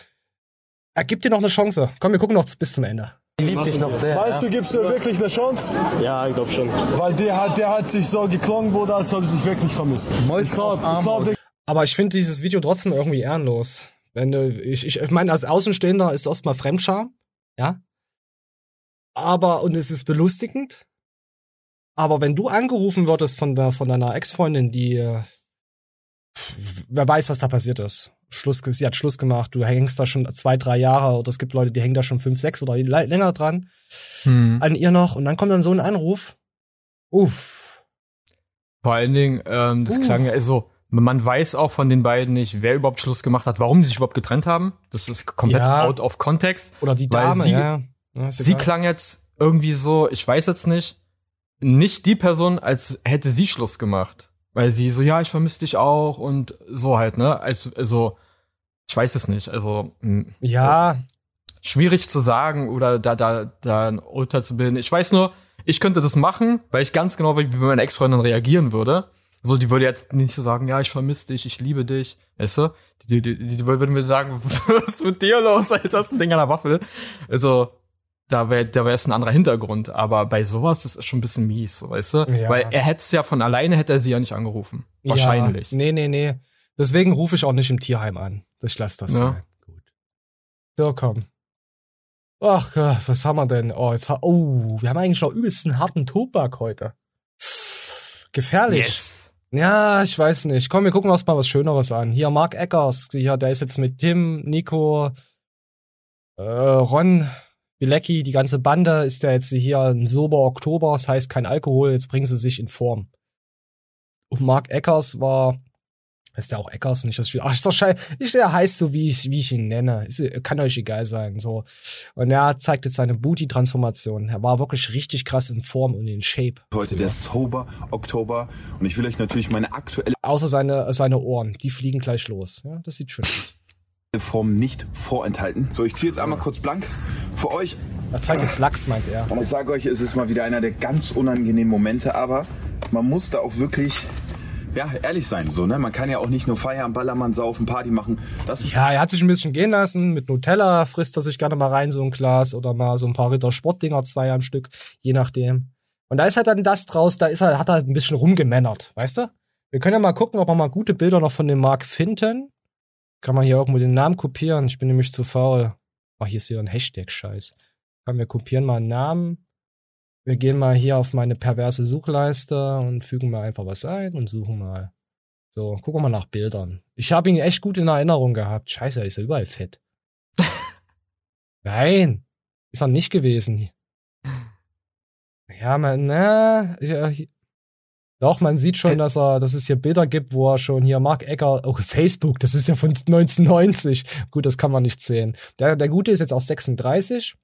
S1: er gibt dir noch eine Chance. Komm, wir gucken noch bis zum Ende.
S16: Ich liebe dich noch sehr.
S18: Weißt du, gibst du wirklich eine Chance?
S16: Ja, ich glaube schon.
S18: Weil der hat, der hat sich so geklungen, Bruder, als ob er sich wirklich vermisst. Ich glaub, ich glaub,
S1: Aber ich finde dieses Video trotzdem irgendwie ehrenlos. Wenn du, ich, ich, ich meine, als Außenstehender ist erstmal Fremdscham, ja. Aber, und es ist belustigend. Aber wenn du angerufen würdest von, der, von deiner Ex-Freundin, die, äh, pf, wer weiß, was da passiert ist. Schluss, sie hat Schluss gemacht, du hängst da schon zwei, drei Jahre, oder es gibt Leute, die hängen da schon fünf, sechs oder länger dran,
S2: Hm.
S1: an ihr noch, und dann kommt dann so ein Anruf. Uff.
S2: Vor allen Dingen, ähm, das
S1: Uh.
S2: klang ja, also, man weiß auch von den beiden nicht, wer überhaupt Schluss gemacht hat, warum sie sich überhaupt getrennt haben. Das ist komplett
S1: Ja.
S2: out of context.
S1: Oder die Dame,
S2: sie,
S1: ja. ja
S2: Sie klang jetzt irgendwie so, ich weiß jetzt nicht, nicht die Person, als hätte sie Schluss gemacht. Weil sie so, ja, ich vermisse dich auch und so halt, ne? Als, also, ich weiß es nicht. Also, mh,
S1: Ja,
S2: schwierig zu sagen oder da, da, da ein Urteil zu bilden. Ich weiß nur, ich könnte das machen, weil ich ganz genau weiß, wie meine Ex-Freundin reagieren würde. So, die würde jetzt nicht so sagen, ja, ich vermisse dich, ich liebe dich, weißt du? Die, die, die, die würde mir sagen, was ist mit dir los, Alter, hast du ein Ding an der Waffel? Also, da wäre da wäre es ein anderer Hintergrund. Aber bei sowas, das ist schon ein bisschen mies, weißt du?
S1: Ja.
S2: Weil er hätte es ja von alleine, hätte er sie ja nicht angerufen. Wahrscheinlich.
S1: Ja, nee, nee, nee. Deswegen rufe ich auch nicht im Tierheim an. Ich lasse das
S2: Ja.
S1: sein. Gut. So, komm. Ach, Gott, was haben wir denn? Oh, jetzt ha oh, wir haben eigentlich noch übelst einen harten Tobak heute. Gefährlich.
S2: Yes.
S1: Ja, ich weiß nicht. Komm, wir gucken uns mal was Schöneres an. Hier, Mark Eckers. Hier, der ist jetzt mit Tim, Nico, äh, Ron, Bilecki, die ganze Bande ist ja jetzt hier ein sober Oktober. Das heißt kein Alkohol. Jetzt bringen sie sich in Form. Und Mark Eckers war Ist der auch Eckers nicht das Spiel? Ach, ist doch scheiße. Der heißt so, wie ich, wie ich ihn nenne. Ist, kann euch egal sein, so. Und er zeigt jetzt seine Booty-Transformation. Er war wirklich richtig krass in Form und in Shape.
S19: Heute der Sober Oktober und ich will euch natürlich meine aktuelle
S1: Außer seine, seine Ohren. Die fliegen gleich los. Ja, das sieht schön aus.
S19: Form nicht vorenthalten. So, ich ziehe jetzt einmal kurz blank für euch.
S1: Er zeigt jetzt Lachs, meint er.
S19: Und ich sage euch, es ist mal wieder einer der ganz unangenehmen Momente, aber man muss da auch wirklich ja, ehrlich sein, so, ne? Man kann ja auch nicht nur feiern, Ballermann saufen, Party machen. Das ist
S1: Ja, er hat sich ein bisschen gehen lassen. Mit Nutella frisst er sich gerne mal rein, so ein Glas oder mal so ein paar Ritter Sportdinger, zwei am Stück, je nachdem. Und da ist halt dann das draus, da ist er, hat er ein bisschen rumgemännert, weißt du? Wir können ja mal gucken, ob wir mal gute Bilder noch von dem Mark finden. Kann man hier irgendwo den Namen kopieren? Ich bin nämlich zu faul. Ach, hier ist hier ein Hashtag-Scheiß. Kann wir kopieren mal einen Namen. Wir gehen mal hier auf meine perverse Suchleiste und fügen mal einfach was ein und suchen mal. So, gucken wir mal nach Bildern. Ich habe ihn echt gut in Erinnerung gehabt. Scheiße, er ist ja überall fett. Nein, ist er nicht gewesen. Ja, man, ne, ja, hier- doch, man sieht schon, dass er, dass es hier Bilder gibt, wo er schon hier Mark Ecker, oh, Facebook, das ist ja von 1990. Gut, das kann man nicht sehen. Der, der Gute ist jetzt auch 36.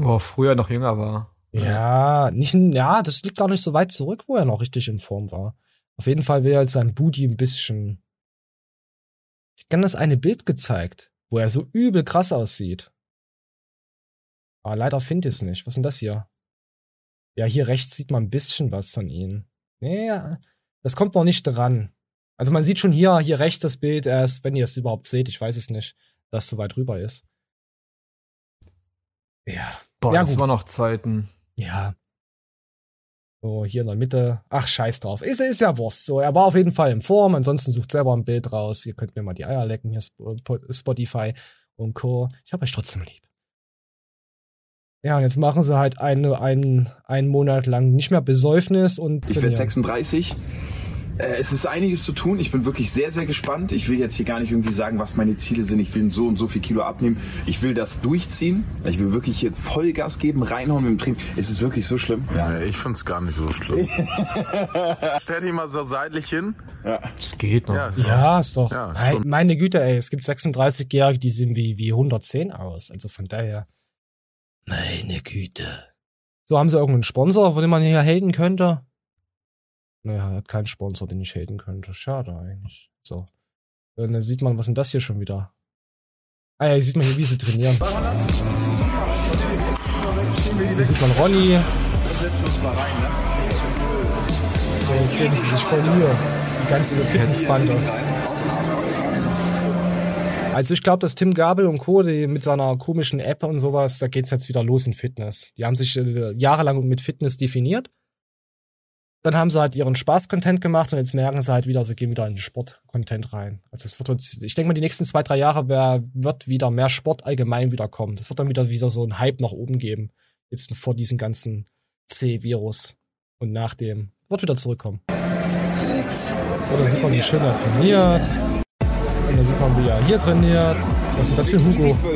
S2: Wo er früher noch jünger war.
S1: Ja, nicht, ja, das liegt gar nicht so weit zurück, wo er noch richtig in Form war. Auf jeden Fall will er jetzt sein Booty ein bisschen. Ich kann das eine Bild gezeigt, wo er so übel krass aussieht. Aber leider finde ich es nicht. Was ist denn das hier? Ja, hier rechts sieht man ein bisschen was von ihm. Nee, das kommt noch nicht dran. Also man sieht schon hier, hier rechts das Bild erst, wenn ihr es überhaupt seht, ich weiß es nicht, dass es so weit rüber ist. Ja.
S2: Boah,
S1: ja,
S2: das
S1: gut.
S2: war noch Zeiten.
S1: Ja. So, hier in der Mitte. Ach, scheiß drauf. Ist, ist ja Wurst. So, er war auf jeden Fall in Form. Ansonsten sucht selber ein Bild raus. Ihr könnt mir mal die Eier lecken. Hier Sp- Po- Spotify und Co. Ich hab euch trotzdem lieb. Ja, und jetzt machen sie halt eine, einen, einen Monat lang nicht mehr Besäufnis und
S19: Ich werde
S1: trainieren.
S19: 36. Äh, es ist einiges zu tun. Ich bin wirklich sehr, sehr gespannt. Ich will jetzt hier gar nicht irgendwie sagen, was meine Ziele sind. Ich will so und so viel Kilo abnehmen. Ich will das durchziehen. Ich will wirklich hier Vollgas geben, reinhauen mit dem Training. Es ist wirklich so schlimm.
S20: Ja, ich find's gar nicht so schlimm. Stell dich mal so seitlich hin.
S19: Ja.
S2: Es geht noch.
S20: Ja, es
S1: Ja, ist doch.
S20: Ja, ist
S1: Nein, meine Güte, ey, es gibt 36-Jährige, die sehen wie, wie 110 aus. Also von daher. Meine Güte. So, haben sie irgendeinen Sponsor, von dem man hier haten könnte? Naja, hat keinen Sponsor, den ich haten könnte. Schade eigentlich. So. Dann sieht man, was denn das hier schon wieder? Ah ja, hier sieht man hier, wie sie trainieren. Hier sieht man Ronny. So, jetzt geben sie sich voll Mühe. Die ganze Fitnessbande. Also ich glaube, dass Tim Gabel und Co. Die mit seiner komischen App und sowas, da geht's jetzt wieder los in Fitness. Die haben sich äh, jahrelang mit Fitness definiert. Dann haben sie halt ihren Spaß-Content gemacht und jetzt merken sie halt wieder, sie gehen wieder in den Sport-Content rein. Also es wird jetzt, ich denke mal, die nächsten zwei, drei Jahre wird wieder mehr Sport allgemein wieder kommen. Das wird dann wieder wieder so ein Hype nach oben geben. Jetzt vor diesem ganzen C-Virus. Und nach dem wird wieder zurückkommen. Oder sieht man, wie schön er trainiert. Und dann sieht man, wie er hier trainiert. Was ist das für ein Hugo?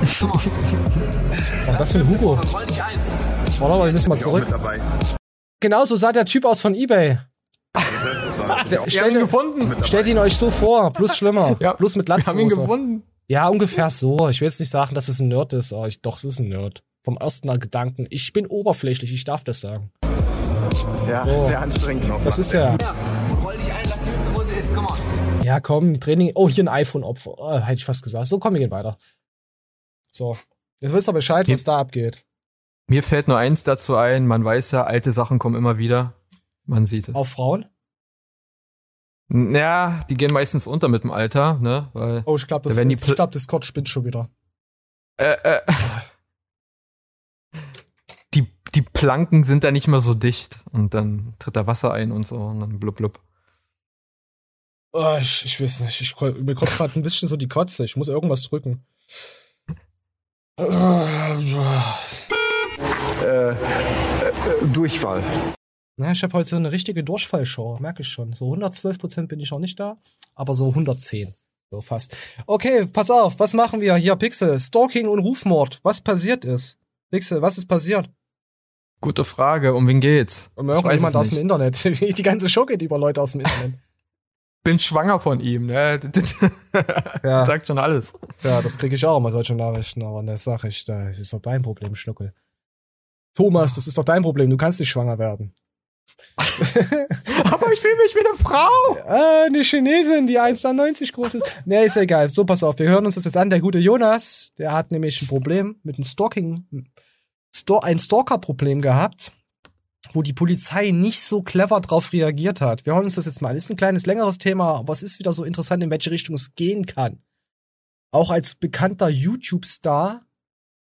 S1: Was war das für ein Hugo? Warte mal, wir müssen mal zurück. Genau so sah der Typ aus von Ebay. Stellt, ihn gefunden. Stellt ihn euch so vor, bloß schlimmer. Ja, bloß mit Latzhose.
S2: haben ihn gefunden.
S1: Ja, ungefähr so. Ich will jetzt nicht sagen, dass es ein Nerd ist, aber ich, doch, es ist ein Nerd. Vom ersten Gedanken. Ich bin oberflächlich, ich darf das sagen.
S10: Ja,
S1: Oh.
S10: sehr anstrengend noch.
S1: Das ist der. Ja, komm, Training. Oh, hier ein iPhone-Opfer. Oh, hätte ich fast gesagt. So, komm, wir gehen weiter. So. Jetzt wisst ihr Bescheid, was da abgeht.
S2: Mir fällt nur eins dazu ein, man weiß ja, alte Sachen kommen immer wieder. Man sieht es.
S1: Auf Frauen?
S2: Ja, die gehen meistens unter mit dem Alter, ne? Weil
S1: Oh, ich glaube, das,
S2: da
S1: ich glaub, Discord spinnt schon wieder.
S2: äh, äh, die, die Planken sind da nicht mehr so dicht und dann tritt da Wasser ein und so und dann blub blub.
S1: Oh, ich, ich weiß nicht. Ich mir kommt gerade ein bisschen so die Kotze. Ich muss irgendwas drücken.
S10: Äh, äh, Durchfall.
S1: Na, ich habe heute so eine richtige Durchfallshow, merke ich schon. So 112 Prozent bin ich noch nicht da, aber so 110. So fast. Okay, pass auf, was machen wir hier, Pixel? Stalking und Rufmord. Was passiert ist? Pixel, was ist passiert?
S2: Gute Frage, um wen geht's?
S1: Um irgendjemand aus dem. Internet. Die ganze Show geht über Leute aus dem Internet.
S2: bin schwanger von ihm, ne?
S1: Ja.
S2: Sagt schon alles.
S1: Ja, das kriege ich auch immer, solche Nachrichten, aber das sag ich, das ist doch dein Problem, Schnuckel. Thomas, das ist doch dein Problem, du kannst nicht schwanger werden.
S2: Aber ich fühle mich wie eine Frau.
S1: Ah, eine Chinesin, die 1,90 groß ist. Nee, ist ja egal. So, pass auf, wir hören uns das jetzt an. Der gute Jonas, der hat nämlich ein Problem mit einem Stalking, Stor ein Stalker-Problem gehabt, wo die Polizei nicht so clever drauf reagiert hat. Wir hören uns das jetzt mal an. Ist ein kleines, längeres Thema, aber es ist wieder so interessant, in welche Richtung es gehen kann. Auch als bekannter YouTube-Star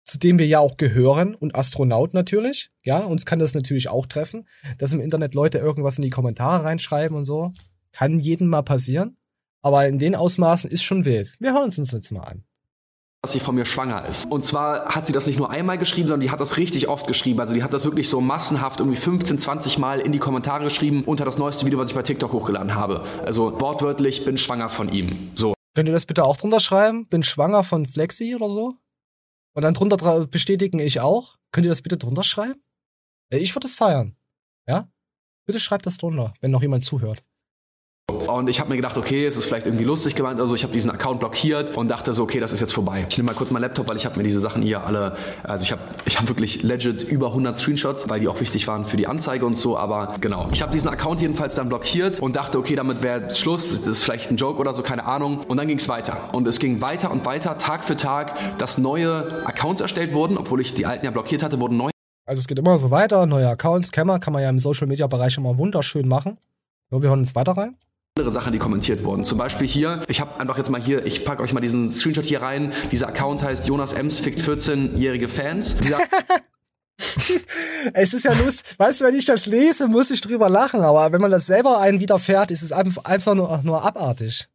S1: zu dem wir ja auch gehören und Astronaut natürlich. Ja, uns kann das natürlich auch treffen, dass im Internet Leute irgendwas in die Kommentare reinschreiben und so. Kann jedem mal passieren. Aber in den Ausmaßen ist schon wild. Wir hören uns das jetzt mal an.
S21: dass sie von mir schwanger ist. Und zwar hat sie das nicht nur einmal geschrieben, sondern die hat das richtig oft geschrieben. Also die hat das wirklich so massenhaft irgendwie 15, 20 Mal in die Kommentare geschrieben unter das neueste Video, was ich bei TikTok hochgeladen habe. Also wortwörtlich, bin schwanger von ihm. So.
S1: Könnt ihr das bitte auch drunter schreiben? Bin schwanger von Flexi oder so? Und dann drunter bestätigen ich auch. Könnt ihr das bitte drunter schreiben? Äh, Ich würde es feiern. Ja? Bitte schreibt das drunter, wenn noch jemand zuhört.
S21: Und ich habe mir gedacht, okay, es ist vielleicht irgendwie lustig gemeint. Also ich habe diesen Account blockiert und dachte so, okay, das ist jetzt vorbei. Ich nehme mal kurz meinen Laptop, weil ich habe mir diese Sachen hier alle, also ich habe ich hab wirklich legit über 100 Screenshots, weil die auch wichtig waren für die Anzeige und so. Aber genau, ich habe diesen Account jedenfalls dann blockiert und dachte, okay, damit wäre Schluss. Das ist vielleicht ein Joke oder so, keine Ahnung. Und dann ging es weiter. Und es ging weiter und weiter, Tag für Tag, dass neue Accounts erstellt wurden, obwohl ich die alten ja blockiert hatte, wurden neue
S1: Also es geht immer so weiter. Neue Accounts, Scammer kann man ja im Social Media Bereich immer wunderschön machen. So, wir hören uns weiter rein.
S21: Andere Sachen, die kommentiert wurden. Zum Beispiel hier, ich habe einfach jetzt mal hier, ich packe euch mal diesen Screenshot hier rein. Dieser Account heißt Jonas Ems fickt 14-jährige Fans. Dieser
S1: Es ist ja lustig, weißt du, wenn ich das lese, muss ich drüber lachen, aber wenn man das selber einen widerfährt, ist es einfach nur, nur abartig.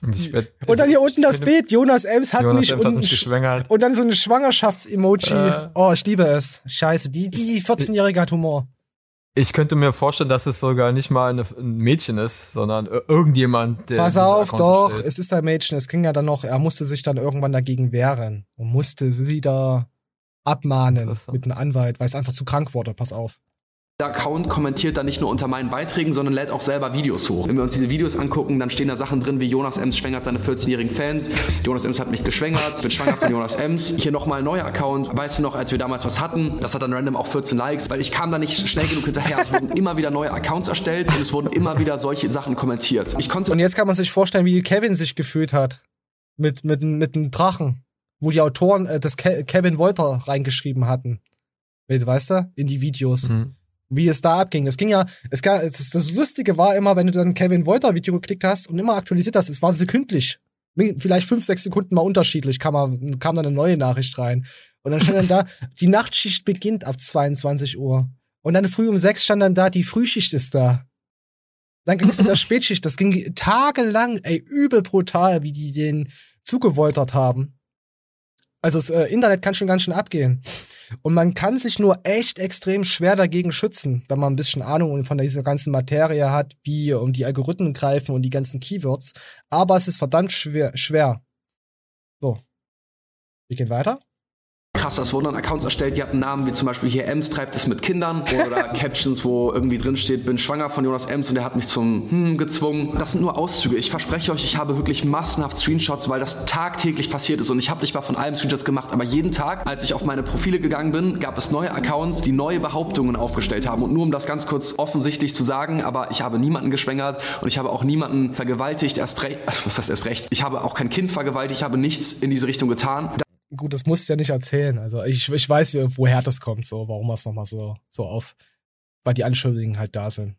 S2: Werd,
S1: Und dann hier unten das
S2: finde-
S1: Bild, Jonas Ems hat
S2: Jonas
S1: mich
S2: Ems hat
S1: und,
S2: mich geschwängert.
S1: und dann so eine Schwangerschafts-Emoji.
S2: Äh.
S1: Oh, ich liebe es. Scheiße, die, die 14-Jährige hat Humor.
S2: Ich könnte mir vorstellen, dass es sogar nicht mal eine, ein Mädchen ist, sondern ir- irgendjemand, der.
S1: Pass auf, doch,
S2: erstellt.
S1: es ist ein Mädchen. Es ging ja dann noch, er musste sich dann irgendwann dagegen wehren und musste sie da abmahnen mit einem Anwalt, weil es einfach zu krank wurde. Pass auf.
S21: Account kommentiert dann nicht nur unter meinen Beiträgen, sondern lädt auch selber Videos hoch. Wenn wir uns diese Videos angucken, dann stehen da Sachen drin wie Jonas Ems schwängert seine 14-jährigen Fans, Jonas Ems hat mich geschwängert, bin schwanger von Jonas Ems. Hier nochmal ein neuer Account. Weißt du noch, als wir damals was hatten, das hat dann random auch 14 Likes, weil ich kam da nicht schnell genug hinterher. Es wurden immer wieder neue Accounts erstellt und es wurden immer wieder solche Sachen kommentiert. Ich konnte
S1: Und jetzt kann man sich vorstellen, wie Kevin sich gefühlt hat. Mit, mit, mit einem Drachen. Wo die Autoren äh, das Ke Kevin Wolter reingeschrieben hatten. Weißt du? In die Videos. Wie es da abging. Das ging ja, es gab, das, das Lustige war immer, wenn du dann Kevin Wolter Video geklickt hast und immer aktualisiert hast, es war sekündlich. Vielleicht fünf, sechs Sekunden mal unterschiedlich, kam, mal, kam dann eine neue Nachricht rein. Und dann stand dann da, die Nachtschicht beginnt ab 22 Uhr. Und dann früh um sechs stand dann da, die Frühschicht ist da. Dann ging es mit der Spätschicht. Das ging tagelang, ey, übel brutal, wie die den zugewoltert haben. Also das äh, Internet kann schon ganz schön abgehen. Und man kann sich nur echt extrem schwer dagegen schützen, wenn man ein bisschen Ahnung von dieser ganzen Materie hat, wie um die Algorithmen greifen und die ganzen Keywords. Aber es ist verdammt schwer. schwer. So. Wir gehen weiter.
S21: Krass, das wurden dann Accounts erstellt, die hatten Namen wie zum Beispiel hier Ems treibt es mit Kindern oder Captions, wo irgendwie drin steht, bin schwanger von Jonas Ems und der hat mich zum Hm gezwungen. Das sind nur Auszüge. Ich verspreche euch, ich habe wirklich massenhaft Screenshots, weil das tagtäglich passiert ist und ich habe nicht mal von allem Screenshots gemacht, aber jeden Tag, als ich auf meine Profile gegangen bin, gab es neue Accounts, die neue Behauptungen aufgestellt haben. Und nur um das ganz kurz offensichtlich zu sagen, aber ich habe niemanden geschwängert und ich habe auch niemanden vergewaltigt, erst recht, also was heißt erst recht? Ich habe auch kein Kind vergewaltigt, ich habe nichts in diese Richtung getan.
S1: Gut, das musst du ja nicht erzählen. Also ich, ich weiß, wie, woher das kommt, so, warum er es nochmal so, so auf, weil die Anschuldigungen halt da sind.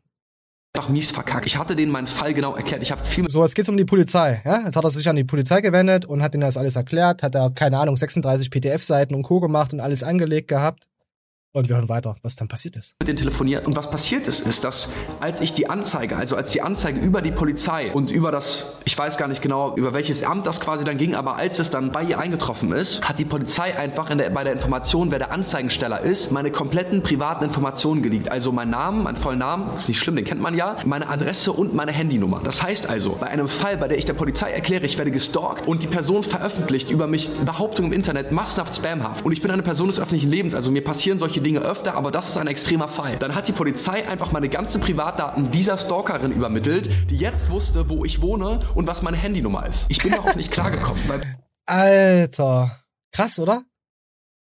S21: Einfach mies verkackt. Ich hatte denen meinen Fall genau erklärt. Ich habe viel
S1: So, jetzt geht's um die Polizei, ja? Jetzt hat er sich an die Polizei gewendet und hat ihnen das alles erklärt, hat er, keine Ahnung, 36 PDF-Seiten und Co. gemacht und alles angelegt gehabt. Und wir hören weiter, was dann passiert ist.
S21: mit denen telefoniert. Und was passiert ist, ist, dass als ich die Anzeige, also als die Anzeige über die Polizei und über das, ich weiß gar nicht genau, über welches Amt das quasi dann ging, aber als es dann bei ihr eingetroffen ist, hat die Polizei einfach in der, bei der Information, wer der Anzeigensteller ist, meine kompletten privaten Informationen geleakt. Also mein Namen, mein vollen Namen, ist nicht schlimm, den kennt man ja, meine Adresse und meine Handynummer. Das heißt also, bei einem Fall, bei der ich der Polizei erkläre, ich werde gestalkt und die Person veröffentlicht über mich Behauptungen im Internet massenhaft spamhaft und ich bin eine Person des öffentlichen Lebens, also mir passieren solche Dinge öfter, aber das ist ein extremer Fall. Dann hat die Polizei einfach meine ganzen Privatdaten dieser Stalkerin übermittelt, die jetzt wusste, wo ich wohne und was meine Handynummer ist. Ich bin darauf nicht klargekommen, weil
S1: Alter. Krass, oder?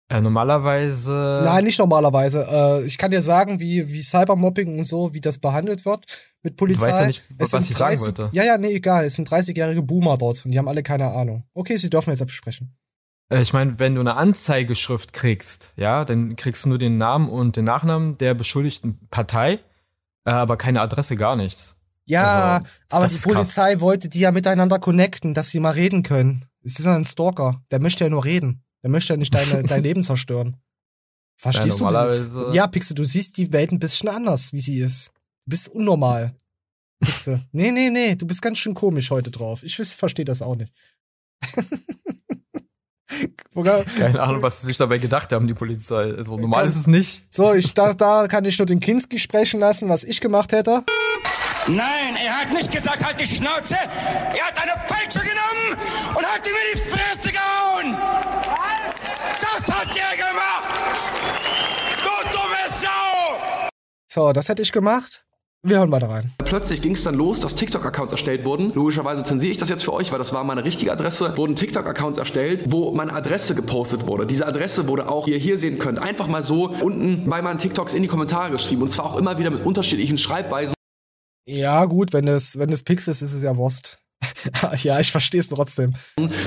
S2: Äh, normalerweise.
S1: Nein, nicht normalerweise. Äh, ich kann dir sagen, wie, wie Cybermobbing und so, wie das behandelt wird mit Polizei.
S2: Du weißt ja nicht,
S1: Es
S2: was ich sagen
S1: 30
S2: wollte.
S1: Ja, ja, nee, egal. Es sind 30-jährige Boomer dort und die haben alle keine Ahnung. Okay, sie dürfen jetzt einfach sprechen.
S2: Äh, Ich meine, wenn du eine Anzeigeschrift kriegst, ja, dann kriegst du nur den Namen und den Nachnamen der beschuldigten Partei, äh, aber keine Adresse, gar nichts.
S1: Ja,
S2: Also,
S1: aber die
S2: ist krass.
S1: Polizei wollte die ja miteinander connecten, dass sie mal reden können. Es ist ja ein Stalker. Der möchte ja nur reden. Der möchte ja nicht deine, dein Leben zerstören. Verstehst
S2: Ja,
S1: du? Ja, Pixel, du siehst die Welt ein bisschen anders, wie sie ist. Du bist unnormal. Pixel. nee, nee, nee, du bist ganz schön komisch heute drauf. Ich verstehe das auch nicht.
S2: Keine Ahnung, was sie sich dabei gedacht haben, die Polizei. Also normal ist es nicht.
S1: So, ich, da, da kann ich nur den Kinski sprechen lassen, was ich gemacht hätte.
S11: Nein, er hat nicht gesagt, halt die Schnauze. Er hat eine Peitsche genommen und hat ihm in die Fresse gehauen. Das hat er gemacht. Du dumme Sau.
S1: So, das hätte ich gemacht. Wir hören weiter rein.
S21: Plötzlich ging es dann los, dass TikTok-Accounts erstellt wurden. Logischerweise zensiere ich das jetzt für euch, weil das war meine richtige Adresse. Wurden TikTok-Accounts erstellt, wo meine Adresse gepostet wurde. Diese Adresse wurde auch, wie ihr hier sehen könnt, einfach mal so unten bei meinen TikToks in die Kommentare geschrieben. Und zwar auch immer wieder mit unterschiedlichen Schreibweisen.
S1: Ja, gut, wenn es, wenn es Pix ist, ist es ja Wurst. ja, ich verstehe es trotzdem.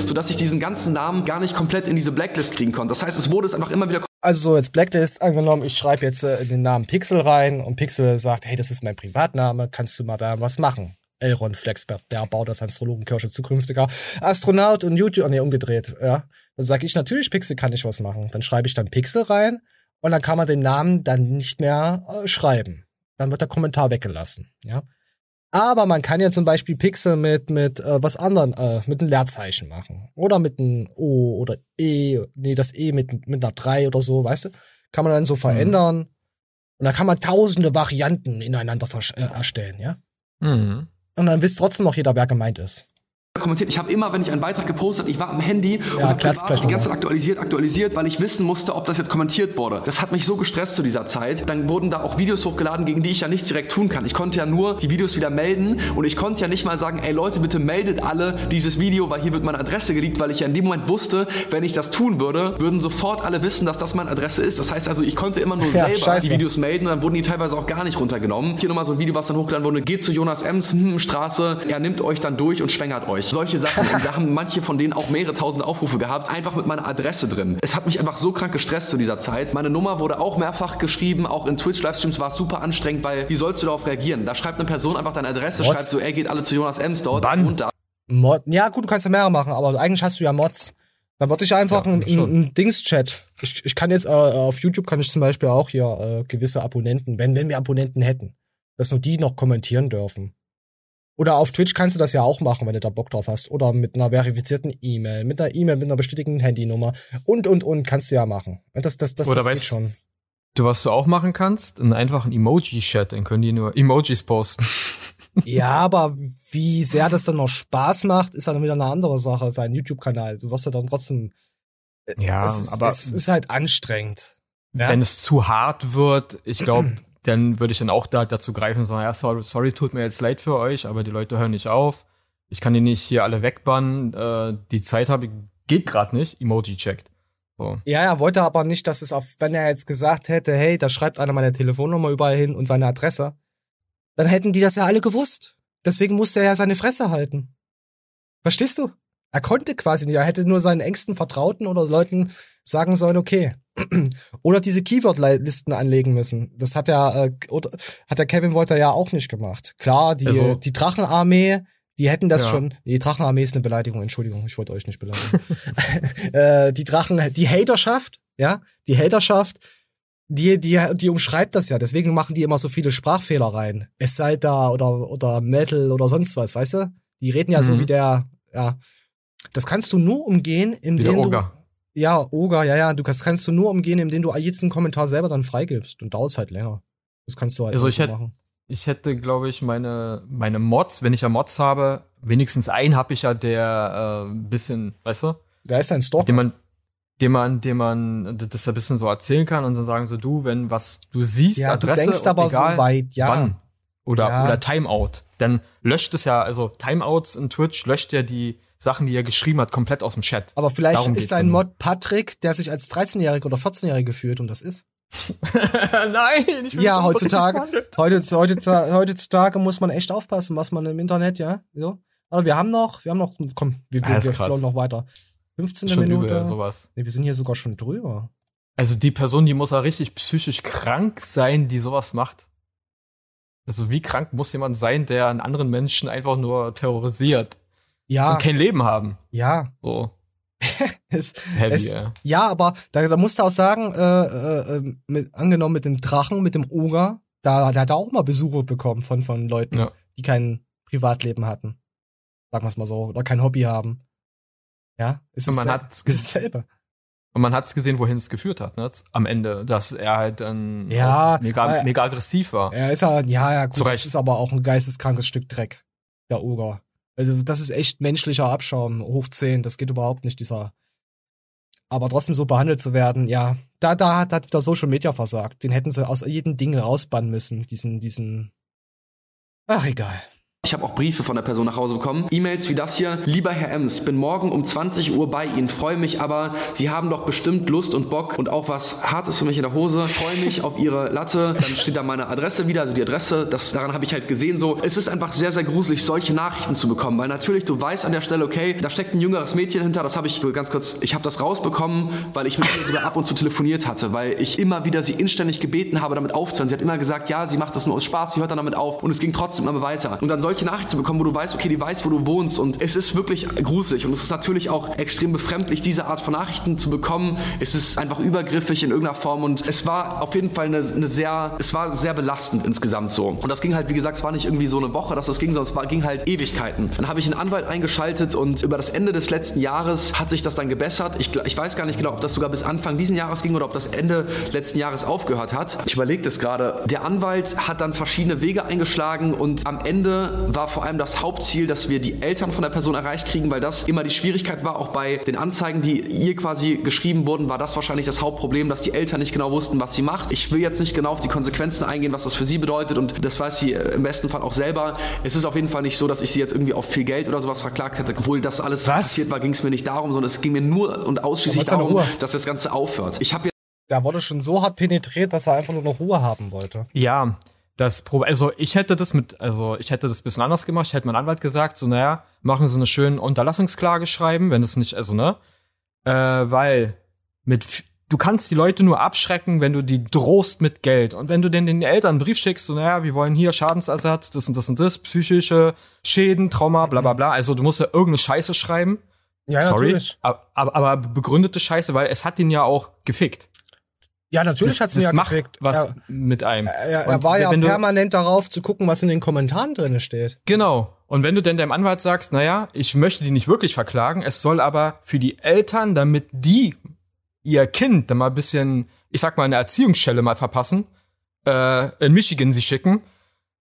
S21: sodass ich diesen ganzen Namen gar nicht komplett in diese Blacklist kriegen konnte. Das heißt, es wurde es einfach immer wieder
S1: Also so, jetzt Blacklist angenommen, ich schreibe jetzt äh, den Namen Pixel rein und Pixel sagt, hey, das ist mein Privatname, kannst du mal da was machen? Elron Flexbert, der baut das Astrologenkirsche, zukünftiger Astronaut und YouTube, nee, umgedreht, ja. Dann sage ich natürlich, Pixel kann ich was machen. Dann schreibe ich dann Pixel rein und dann kann man den Namen dann nicht mehr äh, schreiben. Dann wird der Kommentar weggelassen, ja. Aber man kann ja zum Beispiel Pixel mit, mit äh, was anderem, äh, mit einem Leerzeichen machen. Oder mit einem O oder E, nee, das E mit, mit einer 3 oder so, weißt du? Kann man dann so verändern. Und dann kann man tausende Varianten ineinander äh, erstellen, ja?
S2: Mhm.
S1: Und dann wisst trotzdem noch jeder, wer gemeint ist.
S21: Kommentiert. Ich habe immer, wenn ich einen Beitrag gepostet, ich war am Handy und
S1: Ja,
S21: habe privat
S1: gleich
S21: die ganze. Zeit aktualisiert, aktualisiert, weil ich wissen musste, ob das jetzt kommentiert wurde. Das hat mich so gestresst zu dieser Zeit. Dann wurden da auch Videos hochgeladen, gegen die ich ja nichts direkt tun kann. Ich konnte ja nur die Videos wieder melden und ich konnte ja nicht mal sagen, ey Leute, bitte meldet alle dieses Video, weil hier wird meine Adresse geleakt, weil ich ja in dem Moment wusste, wenn ich das tun würde, würden sofort alle wissen, dass das meine Adresse ist. Das heißt also, ich konnte immer nur
S1: Ja,
S21: selber
S1: scheiße.
S21: die Videos melden und dann wurden die teilweise auch gar nicht runtergenommen. Hier nochmal so ein Video, was dann hochgeladen wurde, geht zu Jonas Ems, hm, Straße, er nimmt euch dann durch und schwängert euch. Solche Sachen. Und da haben manche von denen auch mehrere tausend Aufrufe gehabt, einfach mit meiner Adresse drin. Es hat mich einfach so krank gestresst zu dieser Zeit. Meine Nummer wurde auch mehrfach geschrieben, auch in Twitch-Livestreams war es super anstrengend, weil wie sollst du darauf reagieren? Da schreibt eine Person einfach deine Adresse,
S1: Mods.
S21: schreibt so, er geht alle zu Jonas Ems dort und da.
S1: Mod ja, gut, du kannst ja mehrere machen, aber eigentlich hast du ja Mods. Dann würde ich einfach
S2: Ja,
S1: ein, ein,
S2: schon.
S1: ein Dings-Chat. Ich, ich kann jetzt äh, auf YouTube kann ich zum Beispiel auch hier äh, gewisse Abonnenten, wenn, wenn wir Abonnenten hätten, dass nur die noch kommentieren dürfen. Oder auf Twitch kannst du das ja auch machen, wenn du da Bock drauf hast. Oder mit einer verifizierten E-Mail, mit einer E-Mail, mit einer bestätigten Handynummer. Und, und, und kannst du ja machen. Und Das, das, das,
S2: Oder
S1: das geht schon.
S2: Du, was du auch machen kannst? Einen einfachen Emoji-Chat, dann können die nur Emojis posten.
S1: Ja, aber wie sehr das dann noch Spaß macht, ist dann wieder eine andere Sache, sein YouTube-Kanal. Du wirst ja dann trotzdem.
S2: Ja,
S1: es ist,
S2: aber
S1: es ist halt anstrengend. Ja?
S2: wenn es zu hart wird, ich glaube, dann würde ich dann auch da dazu greifen und sagen, ja, sorry, sorry, tut mir jetzt leid für euch, aber die Leute hören nicht auf. Ich kann die nicht hier alle wegbannen. Äh, die Zeit habe ich, geht gerade nicht. Emoji checkt. So.
S1: Ja, er wollte aber nicht, dass es auf, wenn er jetzt gesagt hätte, hey, da schreibt einer meine Telefonnummer überall hin und seine Adresse, dann hätten die das ja alle gewusst. Deswegen musste er ja seine Fresse halten. Verstehst du? Er konnte quasi nicht. Er hätte nur seinen engsten Vertrauten oder Leuten sagen sollen, okay. oder diese Keyword-Listen anlegen müssen. Das hat ja, äh, hat der Kevin Wolter ja auch nicht gemacht. Klar, die,
S2: Also-
S1: die Drachenarmee, die hätten das
S2: Ja.
S1: schon. Die Drachenarmee ist eine Beleidigung, Entschuldigung, ich wollte euch nicht beleidigen. äh, die Drachen, die Haterschaft, ja, die Haterschaft, die, die, die umschreibt das ja. Deswegen machen die immer so viele Sprachfehler rein. Es sei da oder, oder Metal oder sonst was, weißt du? Die reden ja so
S2: Mhm.
S1: wie der, ja. Das kannst du nur umgehen, indem du. Ja, Oger, ja, ja. Du kannst, kannst du nur umgehen, indem du jeden Kommentar selber dann freigibst. Und dauert halt länger. Das kannst du halt
S2: Also
S1: nicht
S2: ich hätte,
S1: machen.
S2: ich hätte, glaube ich, meine, meine Mods, wenn ich ja Mods habe, wenigstens einen habe ich ja, der äh, ein bisschen, weißt du?
S1: Der ist ein Stalker.
S2: Den man, dem man, dem man das ein bisschen so erzählen kann und dann sagen so, du, wenn was du siehst,
S1: Ja, du
S2: Adresse,
S1: denkst aber
S2: egal,
S1: so weit, ja.
S2: wann oder
S1: Ja.
S2: oder Timeout, dann löscht es ja, also Timeouts in Twitch löscht ja die Sachen, die er geschrieben hat, komplett aus dem Chat.
S1: Aber vielleicht
S2: Darum
S1: ist ein. Mod Patrick, der sich als 13-Jähriger oder 14-Jähriger fühlt und das ist.
S2: Nein, ich will
S1: Ja,
S2: nicht
S1: heutzutage, heutzutage, heutzutage muss man echt aufpassen, was man im Internet, ja. So. Aber wir haben noch, wir haben noch, komm, wir,
S2: Ja,
S1: wir, wir noch weiter. 15.
S2: Schon
S1: Minute.
S2: übel, sowas.
S1: Nee, wir sind hier sogar schon drüber.
S2: Also die Person, die muss ja richtig psychisch krank sein, die sowas macht. Also wie krank muss jemand sein, der einen anderen Menschen einfach nur terrorisiert
S1: Ja.
S2: und kein Leben haben?
S1: Ja.
S2: So.
S1: Es,
S2: Heavy,
S1: es,
S2: ja.
S1: ja, aber da, da musst du auch sagen, äh, äh, äh, mit, angenommen mit dem Drachen, mit dem Oger, da, da hat er auch mal Besuche bekommen von, von Leuten,
S2: Ja.
S1: die kein Privatleben hatten. Sagen wir es mal so. Oder kein Hobby haben. Ja, es
S2: Und
S1: ist
S2: man hat's
S1: es ist dasselbe.
S2: Und man hat's gesehen, wohin es geführt hat, ne? Am Ende, dass er halt dann
S1: Ja,
S2: mega,
S1: äh,
S2: mega aggressiv war.
S1: Er ist ja, ja, ja,
S2: Zu
S1: gut, das ist aber auch ein geisteskrankes Stück Dreck, der Oger. Also, das ist echt menschlicher Abschaum, hoch 10, das geht überhaupt nicht, dieser. Aber trotzdem so behandelt zu werden, ja, da, da hat, hat wieder Social Media versagt. Den hätten sie aus jedem Ding rausbannen müssen, diesen, diesen. Ach, egal.
S21: Ich habe auch Briefe von der Person nach Hause bekommen. E-Mails wie das hier. Lieber Herr Ems, bin morgen um 20 Uhr bei Ihnen. Freue mich aber, Sie haben doch bestimmt Lust und Bock und auch was Hartes für mich in der Hose. Freue mich auf Ihre Latte. Dann steht da meine Adresse wieder, also die Adresse. Das, daran habe ich halt gesehen so. Es ist einfach sehr, sehr gruselig, solche Nachrichten zu bekommen. Weil natürlich, du weißt an der Stelle, okay, da steckt ein jüngeres Mädchen hinter. Das habe ich ganz kurz, ich habe das rausbekommen, weil ich mit ihr sogar ab und zu telefoniert hatte. Weil ich immer wieder sie inständig gebeten habe, damit aufzuhören. Sie hat immer gesagt, ja, sie macht das nur aus Spaß, sie hört dann damit auf. Und es ging trotzdem immer weiter. Und dann solche Nachrichten zu bekommen, wo du weißt, okay, die weiß, wo du wohnst. Und es ist wirklich gruselig. Und es ist natürlich auch extrem befremdlich, diese Art von Nachrichten zu bekommen. Es ist einfach übergriffig in irgendeiner Form. Und es war auf jeden Fall eine, eine sehr, es war sehr belastend insgesamt so. Und das ging halt, wie gesagt, es war nicht irgendwie so eine Woche, dass das ging, sondern es war, ging halt Ewigkeiten. Dann habe ich einen Anwalt eingeschaltet und über das Ende des letzten Jahres hat sich das dann gebessert. Ich, ich weiß gar nicht genau, ob das sogar bis Anfang diesen Jahres ging oder ob das Ende letzten Jahres aufgehört hat. Ich überlege das gerade. Der Anwalt hat dann verschiedene Wege eingeschlagen und am Ende war vor allem das Hauptziel, dass wir die Eltern von der Person erreicht kriegen, weil das immer die Schwierigkeit war, auch bei den Anzeigen, die ihr quasi geschrieben wurden, war das wahrscheinlich das Hauptproblem, dass die Eltern nicht genau wussten, was sie macht. Ich will jetzt nicht genau auf die Konsequenzen eingehen, was das für sie bedeutet und das weiß sie im besten Fall auch selber. Es ist auf jeden Fall nicht so, dass ich sie jetzt irgendwie auf viel Geld oder sowas verklagt hätte. Obwohl das alles passiert war, ging es mir nicht darum, sondern es ging mir nur und ausschließlich darum, dass das Ganze aufhört. Ich habe
S1: Der wurde schon so hart penetriert, dass er einfach nur noch Ruhe haben wollte.
S2: Ja, das Pro also ich hätte das mit, also ich hätte das ein bisschen anders gemacht. Ich hätte meinem Anwalt gesagt, so naja, machen Sie eine schöne Unterlassungsklage schreiben, wenn es nicht, also ne, äh, weil mit, du kannst die Leute nur abschrecken, wenn du die drohst mit Geld und wenn du denn den Eltern einen Brief schickst, so naja, wir wollen hier Schadensersatz, das und das und das, psychische Schäden, Trauma, bla bla bla. Also du musst ja irgendeine Scheiße schreiben.
S1: Ja,
S2: Sorry,
S1: natürlich.
S2: aber, aber, aber begründete Scheiße, weil es hat ihn ja auch gefickt.
S1: Ja, natürlich
S2: Das-
S1: hat's ihn ja
S2: macht was
S1: Er-
S2: mit einem.
S1: Er, er war ja
S2: wenn du-
S1: permanent darauf zu gucken, was in den Kommentaren drin steht.
S2: Genau. Und wenn du denn deinem Anwalt sagst, naja, ich möchte die nicht wirklich verklagen, es soll aber für die Eltern, damit die ihr Kind dann mal ein bisschen, ich sag mal, eine Erziehungsstelle mal verpassen, äh, in Michigan sie schicken.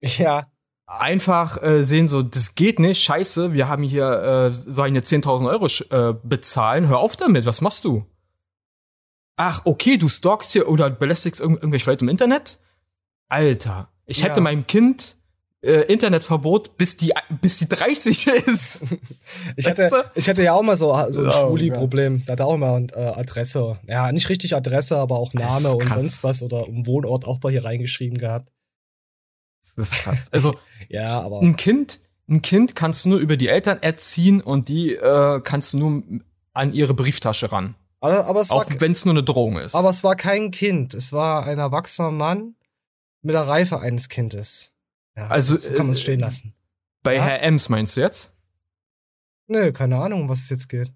S1: Ja.
S2: Einfach äh, sehen so, das geht nicht, scheiße, wir haben hier, äh, sollen jetzt 10.000 Euro äh, bezahlen, hör auf damit, was machst du? Ach, okay, du stalkst hier oder belästigst irgendw irgendwelche Leute im Internet? Alter, ich
S1: Ja.
S2: hätte meinem Kind äh, Internetverbot, bis die, bis die 30 ist.
S1: Ich
S2: Weißt
S1: hatte,
S2: du?
S1: ich hatte ja auch mal so, so ein
S2: Oh,
S1: Schwuli-Problem. Da hatte auch immer äh, Adresse. Ja, nicht richtig Adresse, aber auch Name und sonst was oder um Wohnort auch mal hier reingeschrieben gehabt.
S2: Das ist krass. Also,
S1: ja, aber.
S2: ein Kind, ein Kind kannst du nur über die Eltern erziehen und die äh, kannst du nur an ihre Brieftasche ran.
S1: Aber, aber, es
S2: Auch wenn es nur eine Drohung ist.
S1: aber es war kein Kind. Es war ein erwachsener Mann mit der Reife eines Kindes. Ja,
S2: Also,
S1: so, kann man es
S2: äh,
S1: stehen lassen.
S2: Bei
S1: Ja?
S2: Herr Ems meinst du jetzt?
S1: Nö, keine Ahnung, um was es jetzt geht.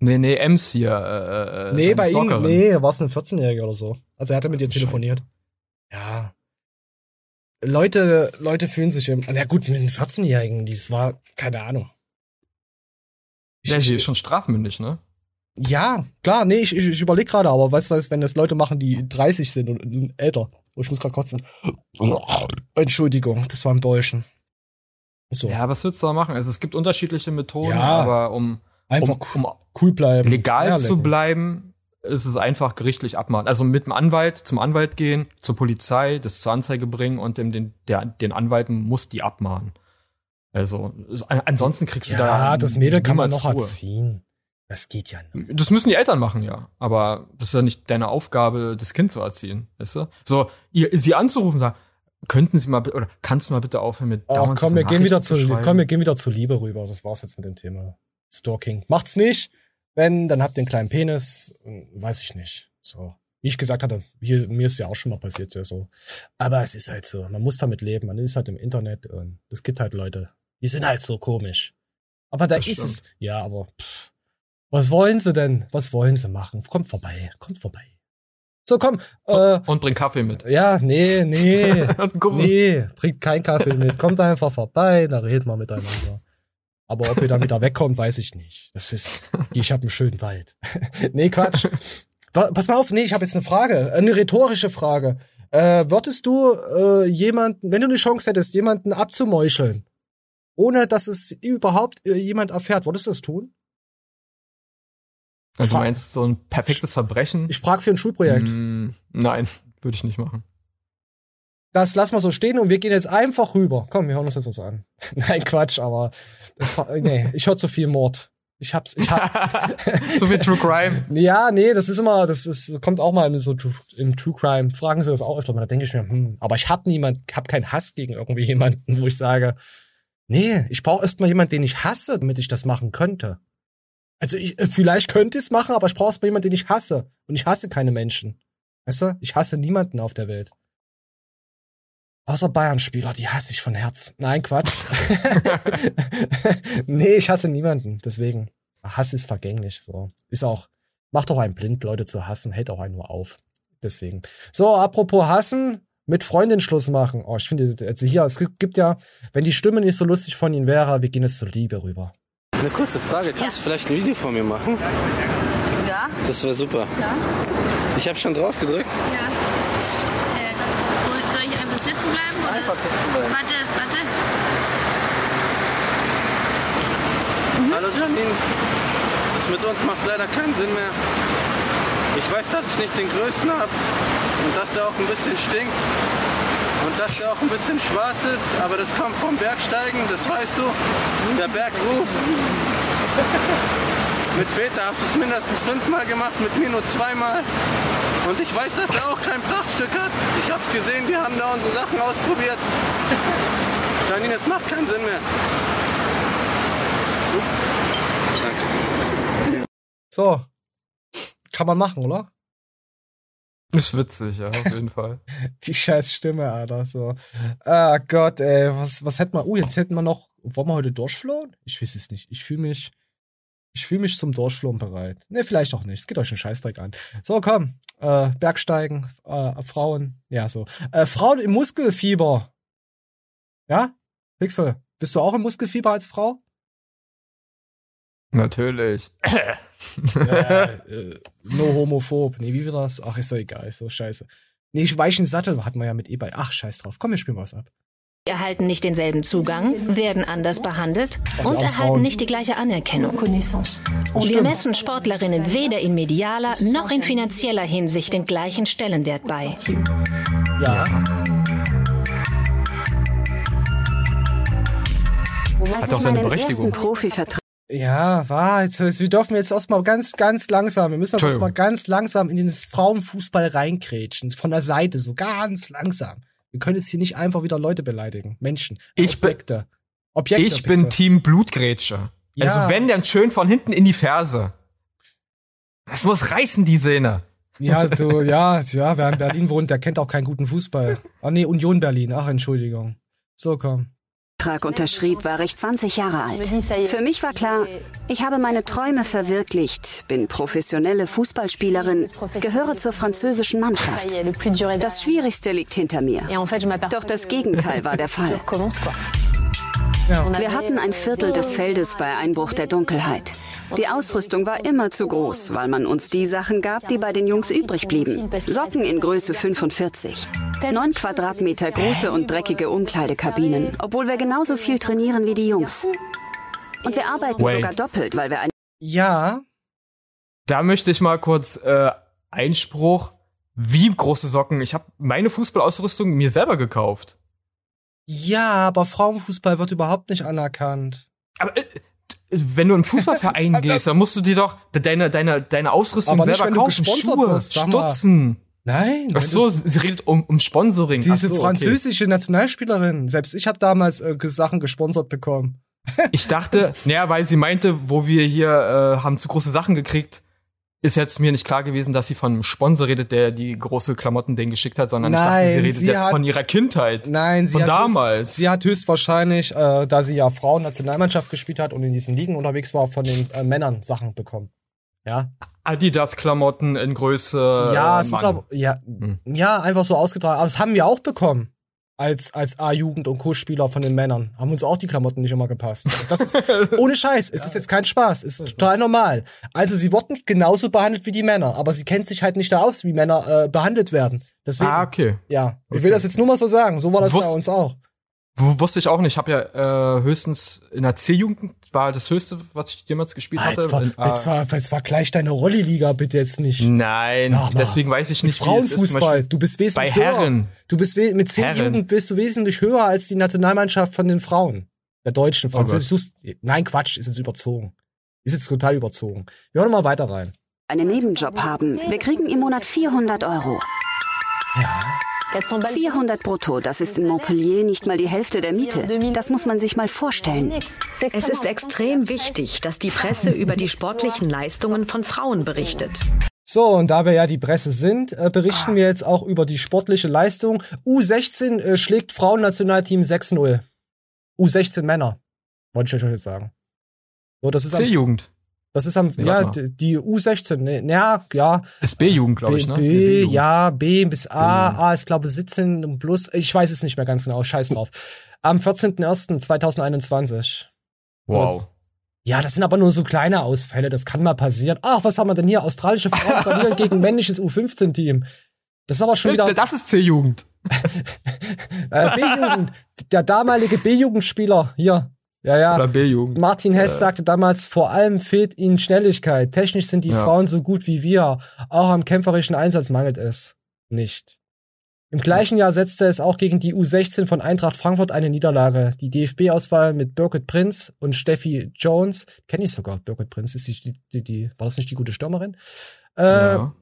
S2: Nee, nee, Ems hier. Äh, äh,
S1: nee,
S2: seine
S1: bei ihm, nee, war es ein 14-Jähriger oder so. Also er hatte mit ihr telefoniert. Ja. Leute, Leute fühlen sich im, na gut, mit einem 14-Jährigen, dies war, keine Ahnung.
S2: Der hier ist schon strafmündig, ne?
S1: Ja, klar, nee, ich, ich, ich überlege gerade, aber weißt du was, wenn das Leute machen, die 30 sind und, und älter. Oh, ich muss gerade kotzen. Entschuldigung, das war ein Bäuschen. So.
S2: Ja, was willst du da machen? Also es gibt unterschiedliche Methoden,
S1: Ja.
S2: aber um,
S1: Einfach
S2: um, um
S1: cool bleiben.
S2: legal
S1: Ja,
S2: zu bleiben, ist es einfach gerichtlich abmahnen. Also mit dem Anwalt zum Anwalt gehen, zur Polizei, das zur Anzeige bringen und dem, den, der, den Anwalt muss die abmahnen. Also ansonsten kriegst du da
S1: Ja, das Mädel kann man noch
S2: Ruhe.
S1: erziehen. Das geht ja nicht.
S2: Das müssen die Eltern machen, ja. Aber das ist ja nicht deine Aufgabe, das Kind zu erziehen, weißt du? So, ihr, sie anzurufen, sagen, könnten sie mal, oder kannst du mal bitte aufhören mit
S1: Oh,
S2: dauernd
S1: komm, wir gehen wieder zu,
S2: schreiben?
S1: komm, wir gehen wieder zu Liebe rüber. Das war's jetzt mit dem Thema Stalking. Macht's nicht. Wenn, dann habt ihr einen kleinen Penis. Hm, Weiß ich nicht. So. Wie ich gesagt hatte, hier, mir ist ja auch schon mal passiert, ja so. Aber es ist halt so. Man muss damit leben. Man ist halt im Internet und es gibt halt Leute, die sind halt so komisch. Aber da
S2: Das
S1: ist es.
S2: stimmt.
S1: Ja, aber pff, was wollen sie denn? Was wollen sie machen? Kommt vorbei. Kommt vorbei. So, komm. Äh,
S2: Und bring Kaffee mit.
S1: ja, nee, nee.
S2: Und
S1: nee, bringt kein Kaffee mit. Kommt einfach vorbei, da reden wir miteinander. Aber ob ihr dann wieder wegkommt, weiß ich nicht. Das ist, ich habe einen schönen Wald. nee, Quatsch. Pass mal auf, nee, ich habe jetzt eine Frage, eine rhetorische Frage. Äh, würdest du äh, jemanden, wenn du eine Chance hättest, jemanden abzumeucheln, ohne dass es überhaupt äh, jemand erfährt, würdest du das tun?
S2: Also du meinst so ein perfektes Verbrechen?
S1: Ich frage für ein Schulprojekt.
S2: Mm, nein, würde ich nicht machen.
S1: das lassen wir so stehen und wir gehen jetzt einfach rüber. Komm, wir hören uns jetzt was an. Nein, Quatsch, aber das, nee, ich höre zu viel Mord. Ich hab's, ich hab,
S2: so viel True Crime.
S1: ja, nee, das ist immer, das ist, kommt auch mal in so im True Crime. Fragen sie das auch öfter mal. Da denke ich mir, hm, aber ich hab niemand, hab keinen Hass gegen irgendwie jemanden, wo ich sage, nee, ich brauche erst mal jemanden, den ich hasse, damit ich das machen könnte. Also ich, äh, vielleicht könnte ich es machen, aber ich brauche erst mal jemanden, den ich hasse. Und ich hasse keine Menschen. Weißt du? Ich hasse niemanden auf der Welt. Außer Bayern-Spieler, die hasse ich von Herz. Nein, Quatsch. nee, ich hasse niemanden. Deswegen. Hass ist vergänglich. So. Ist auch, macht auch einen blind, Leute zu hassen, hält auch einen nur auf. Deswegen. So, apropos hassen, mit Freundin Schluss machen. Oh, ich finde, also hier, es gibt gibt ja, wenn die Stimme nicht so lustig von ihnen wäre, wir gehen jetzt zur Liebe rüber.
S22: Eine kurze Frage, kannst du vielleicht ein Video von mir machen?
S23: Ja?
S22: Das wäre super.
S23: Ja?
S22: Ich habe schon drauf gedrückt.
S23: Ja. Äh, soll ich einfach sitzen bleiben? Oder?
S22: Einfach sitzen bleiben.
S23: Warte, warte.
S22: Hallo Janine, das mit uns macht leider keinen Sinn mehr. Ich weiß, dass ich nicht den größten habe und dass der auch ein bisschen stinkt und dass der auch ein bisschen schwarz ist, aber das kommt vom Bergsteigen, das weißt du. Der Berg ruft. mit Peter hast du es mindestens fünfmal gemacht, mit mir nur zweimal. Und ich weiß, dass er auch kein Prachtstück hat. Ich hab's gesehen, wir haben da unsere Sachen ausprobiert. Janine, es macht keinen Sinn mehr.
S1: So. Kann man machen, oder?
S2: Ist witzig, ja, auf jeden Fall.
S1: Die scheiß Stimme, Alter. So. Ah Gott, ey, was, was hätten wir? Uh, jetzt hätten wir noch. Wollen wir heute durchflohen? Ich weiß es nicht. Ich fühle mich. Ich fühle mich zum Durchflohen bereit. Ne, vielleicht auch nicht. Es geht euch einen Scheißdreck an. So, komm. Äh, Bergsteigen, äh, Frauen. Ja, so. Äh, Frauen im Muskelfieber. Ja? Pixel, bist du auch im Muskelfieber als Frau?
S2: Natürlich.
S1: äh, äh, no homophob. Nee, wie wird das? Ach, ist doch egal. Ist so scheiße. Nee, weichen Sattel hatten wir ja mit E-Bike. Ach, scheiß drauf. Komm, wir spielen was ab.
S24: erhalten nicht denselben Zugang, werden anders behandelt und erhalten
S1: Frauen.
S24: nicht die gleiche Anerkennung. Wir
S1: stimmt.
S24: messen Sportlerinnen weder in medialer noch in finanzieller Hinsicht den gleichen Stellenwert bei.
S1: Ja.
S2: Hat doch seine Berechtigung.
S25: Profivertrag
S1: Ja, war jetzt, wir dürfen jetzt erstmal ganz, ganz langsam, wir müssen erstmal ganz langsam in den Frauenfußball reinkrätschen. Von der Seite, so ganz langsam. Wir können jetzt hier nicht einfach wieder Leute beleidigen. Menschen.
S2: Ich
S1: Objekte. Objekte.
S2: Ich bin. Team Blutgrätsche.
S1: Ja.
S2: Also wenn, dann schön von hinten in die Ferse. Das muss reißen, die Sehne.
S1: Ja, du, ja, ja, wer in Berlin wohnt, der kennt auch keinen guten Fußball. Ah, nee, Union Berlin. Ach, Entschuldigung. So, komm.
S25: Unterschrieb, war ich 20 Jahre alt. Für mich war klar, ich habe meine Träume verwirklicht, bin professionelle Fußballspielerin, gehöre zur französischen Mannschaft. Das Schwierigste liegt hinter mir. Doch das Gegenteil war der Fall. Wir hatten ein Viertel des Feldes bei Einbruch der Dunkelheit. Die Ausrüstung war immer zu groß, weil man uns die Sachen gab, die bei den Jungs übrig blieben. Socken in Größe 45. Neun Quadratmeter große und dreckige Umkleidekabinen, obwohl wir genauso viel trainieren wie die Jungs. Und wir arbeiten
S2: Wait.
S25: sogar doppelt, weil wir ein
S1: Ja.
S2: Da möchte ich mal kurz äh, Einspruch. Wie große Socken? Ich habe meine Fußballausrüstung mir selber gekauft.
S1: Ja, aber Frauenfußball wird überhaupt nicht anerkannt.
S2: Aber äh, wenn du in einen Fußballverein gehst, dann musst du dir doch deine, deine, deine Ausrüstung
S1: Aber nicht,
S2: selber
S1: du
S2: kaufen. Schuhe,
S1: mal.
S2: Stutzen.
S1: Nein.
S2: Ach so, sie redet um, um Sponsoring.
S1: Sie ist
S2: so,
S1: eine
S2: okay.
S1: französische Nationalspielerin. Selbst ich habe damals äh, Sachen gesponsert bekommen.
S2: Ich dachte, naja, weil sie meinte, wo wir hier äh, haben zu große Sachen gekriegt, ist jetzt mir nicht klar gewesen, dass sie von einem Sponsor redet, der die große Klamotten den geschickt hat, sondern ich dachte, sie
S1: Nein,
S2: redet
S1: sie
S2: jetzt
S1: hat-
S2: von ihrer Kindheit.
S1: Nein, sie
S2: von
S1: hat
S2: damals.
S1: Höchst, sie hat höchstwahrscheinlich, äh, da sie ja Frauen-Nationalmannschaft gespielt hat und in diesen Ligen unterwegs war, von den äh, Männern Sachen bekommen. Ja.
S2: Adidas-Klamotten in Größe.
S1: ja, es ist
S2: Mann.
S1: aber, ja, ja, einfach so ausgetragen. Aber das haben wir auch bekommen. Als, als A-Jugend- und Co-Spieler von den Männern. Haben uns auch die Klamotten nicht immer gepasst. Also das ist, ohne Scheiß. Es ist jetzt kein Spaß. Es ist total normal. Also sie wurden genauso behandelt wie die Männer. Aber sie kennt sich halt nicht da aus, wie Männer äh, behandelt werden. Deswegen,
S2: Ah, okay.
S1: ja. Ich will das jetzt nur mal so sagen. So war das
S2: Wusst-
S1: bei uns auch.
S2: Wusste ich auch nicht. Ich habe ja äh, höchstens in der C-Jugend war das höchste, was ich jemals gespielt
S1: Ah,
S2: hatte.
S1: jetzt, war,
S2: In,
S1: jetzt, war, jetzt war gleich deine Rolli-Liga, bitte jetzt nicht.
S2: Nein,
S1: Ach,
S2: deswegen weiß ich nicht, wie es ist. Zum
S1: Frauenfußball,
S2: Beispiel
S1: du bist wesentlich
S2: bei
S1: höher.
S2: Herren.
S1: Du bist we mit zehn
S2: Herren.
S1: Jugend bist du wesentlich höher als die Nationalmannschaft von den Frauen. Der deutschen,
S2: Oh
S1: französisch. suchst- Nein, Quatsch, ist jetzt überzogen. Ist jetzt total überzogen. Wir hören mal weiter rein.
S25: einen Nebenjob haben. Wir kriegen im Monat 400 Euro. 400 brutto, das ist in Montpellier nicht mal die Hälfte der Miete. Das muss man sich mal vorstellen.
S26: Es ist extrem wichtig, dass die Presse über die sportlichen Leistungen von Frauen berichtet.
S1: So, und da wir ja die Presse sind, äh, berichten wir jetzt auch über die sportliche Leistung. U16 äh, schlägt Frauennationalteam 6-0. U16 Männer. Wollte ich euch jetzt sagen. So, das ist am,
S2: C-Jugend.
S1: Das ist am,
S2: Nee,
S1: ja, die die U16, ne, ja, ja.
S2: Ist B-Jugend, glaube ich,
S1: B,
S2: ne?
S1: B,
S2: B-Jugend.
S1: ja, B bis A, A ist glaube 17 plus, ich weiß es nicht mehr ganz genau, scheiß drauf. Am 14.01.2021.
S2: Wow.
S1: Ja, das sind aber nur so kleine Ausfälle, das kann mal passieren. Ach, was haben wir denn hier? Australische Frauen verlieren gegen männliches U15-Team. Das ist aber schon wieder
S2: Das ist C-Jugend.
S1: äh, B-Jugend. Der damalige B-Jugendspieler hier. Ja, ja.
S2: Oder B-Jugend.
S1: Martin Hess
S2: Äh.
S1: sagte damals, vor allem fehlt ihnen Schnelligkeit. Technisch sind die
S2: Ja.
S1: Frauen so gut wie wir. Auch am kämpferischen Einsatz mangelt es nicht. Im gleichen Jahr setzte es auch gegen die U16 von Eintracht Frankfurt eine Niederlage. Die DFB-Auswahl mit Birgit Prinz und Steffi Jones, kenne ich sogar, Birgit Prinz, ist die, die, die, war das nicht die gute Stürmerin? Äh,
S2: Ja.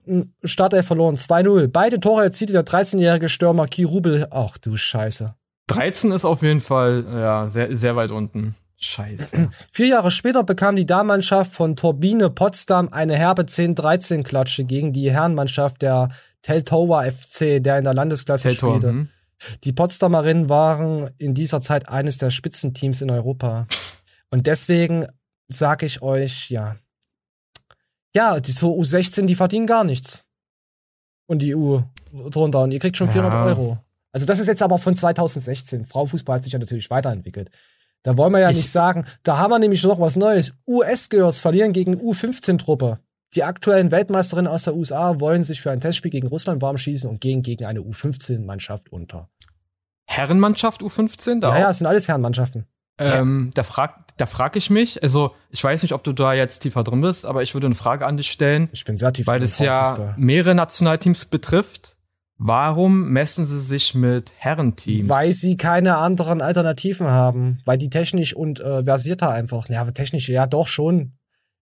S1: Startelf verloren, 2-0. Beide Tore erzielte der 13-jährige Stürmer Ki Rubel. Ach du Scheiße.
S2: 13 ist auf jeden Fall ja sehr, sehr weit unten. Scheiße.
S1: Vier Jahre später bekam die Damenmannschaft von Turbine Potsdam eine herbe 10-13-Klatsche gegen die Herrenmannschaft der Teltower FC, der in der Landesklasse
S2: Teltow,
S1: spielte.
S2: hm.
S1: Die Potsdamerinnen waren in dieser Zeit eines der Spitzenteams in Europa. Und deswegen sage ich euch, ja. Ja, die so U16, die verdienen gar nichts. Und die U drunter. Und ihr kriegt schon 400
S2: Ja.
S1: Euro. Also das ist jetzt aber von 2016. Frauenfußball hat sich ja natürlich weiterentwickelt. Da wollen wir ja
S2: Ich-
S1: nicht sagen, da haben wir nämlich noch was Neues. US-Girls verlieren gegen U15-Truppe. Die aktuellen Weltmeisterinnen aus der USA wollen sich für ein Testspiel gegen Russland warm schießen und gehen gegen eine U15-Mannschaft unter.
S2: Herrenmannschaft U15? Da
S1: Ja,
S2: auch?
S1: ja, es sind alles Herrenmannschaften.
S2: Ähm, da frag, da frag ich mich, also ich weiß nicht, ob du da jetzt tiefer drin bist, aber ich würde eine Frage an dich stellen.
S1: Ich bin sehr tief
S2: Weil
S1: drin im
S2: es ja mehrere Nationalteams betrifft. Warum messen sie sich mit Herrenteams?
S1: Weil sie keine anderen Alternativen haben. Weil die technisch und äh, versierter einfach. Ja, aber technisch, ja doch schon.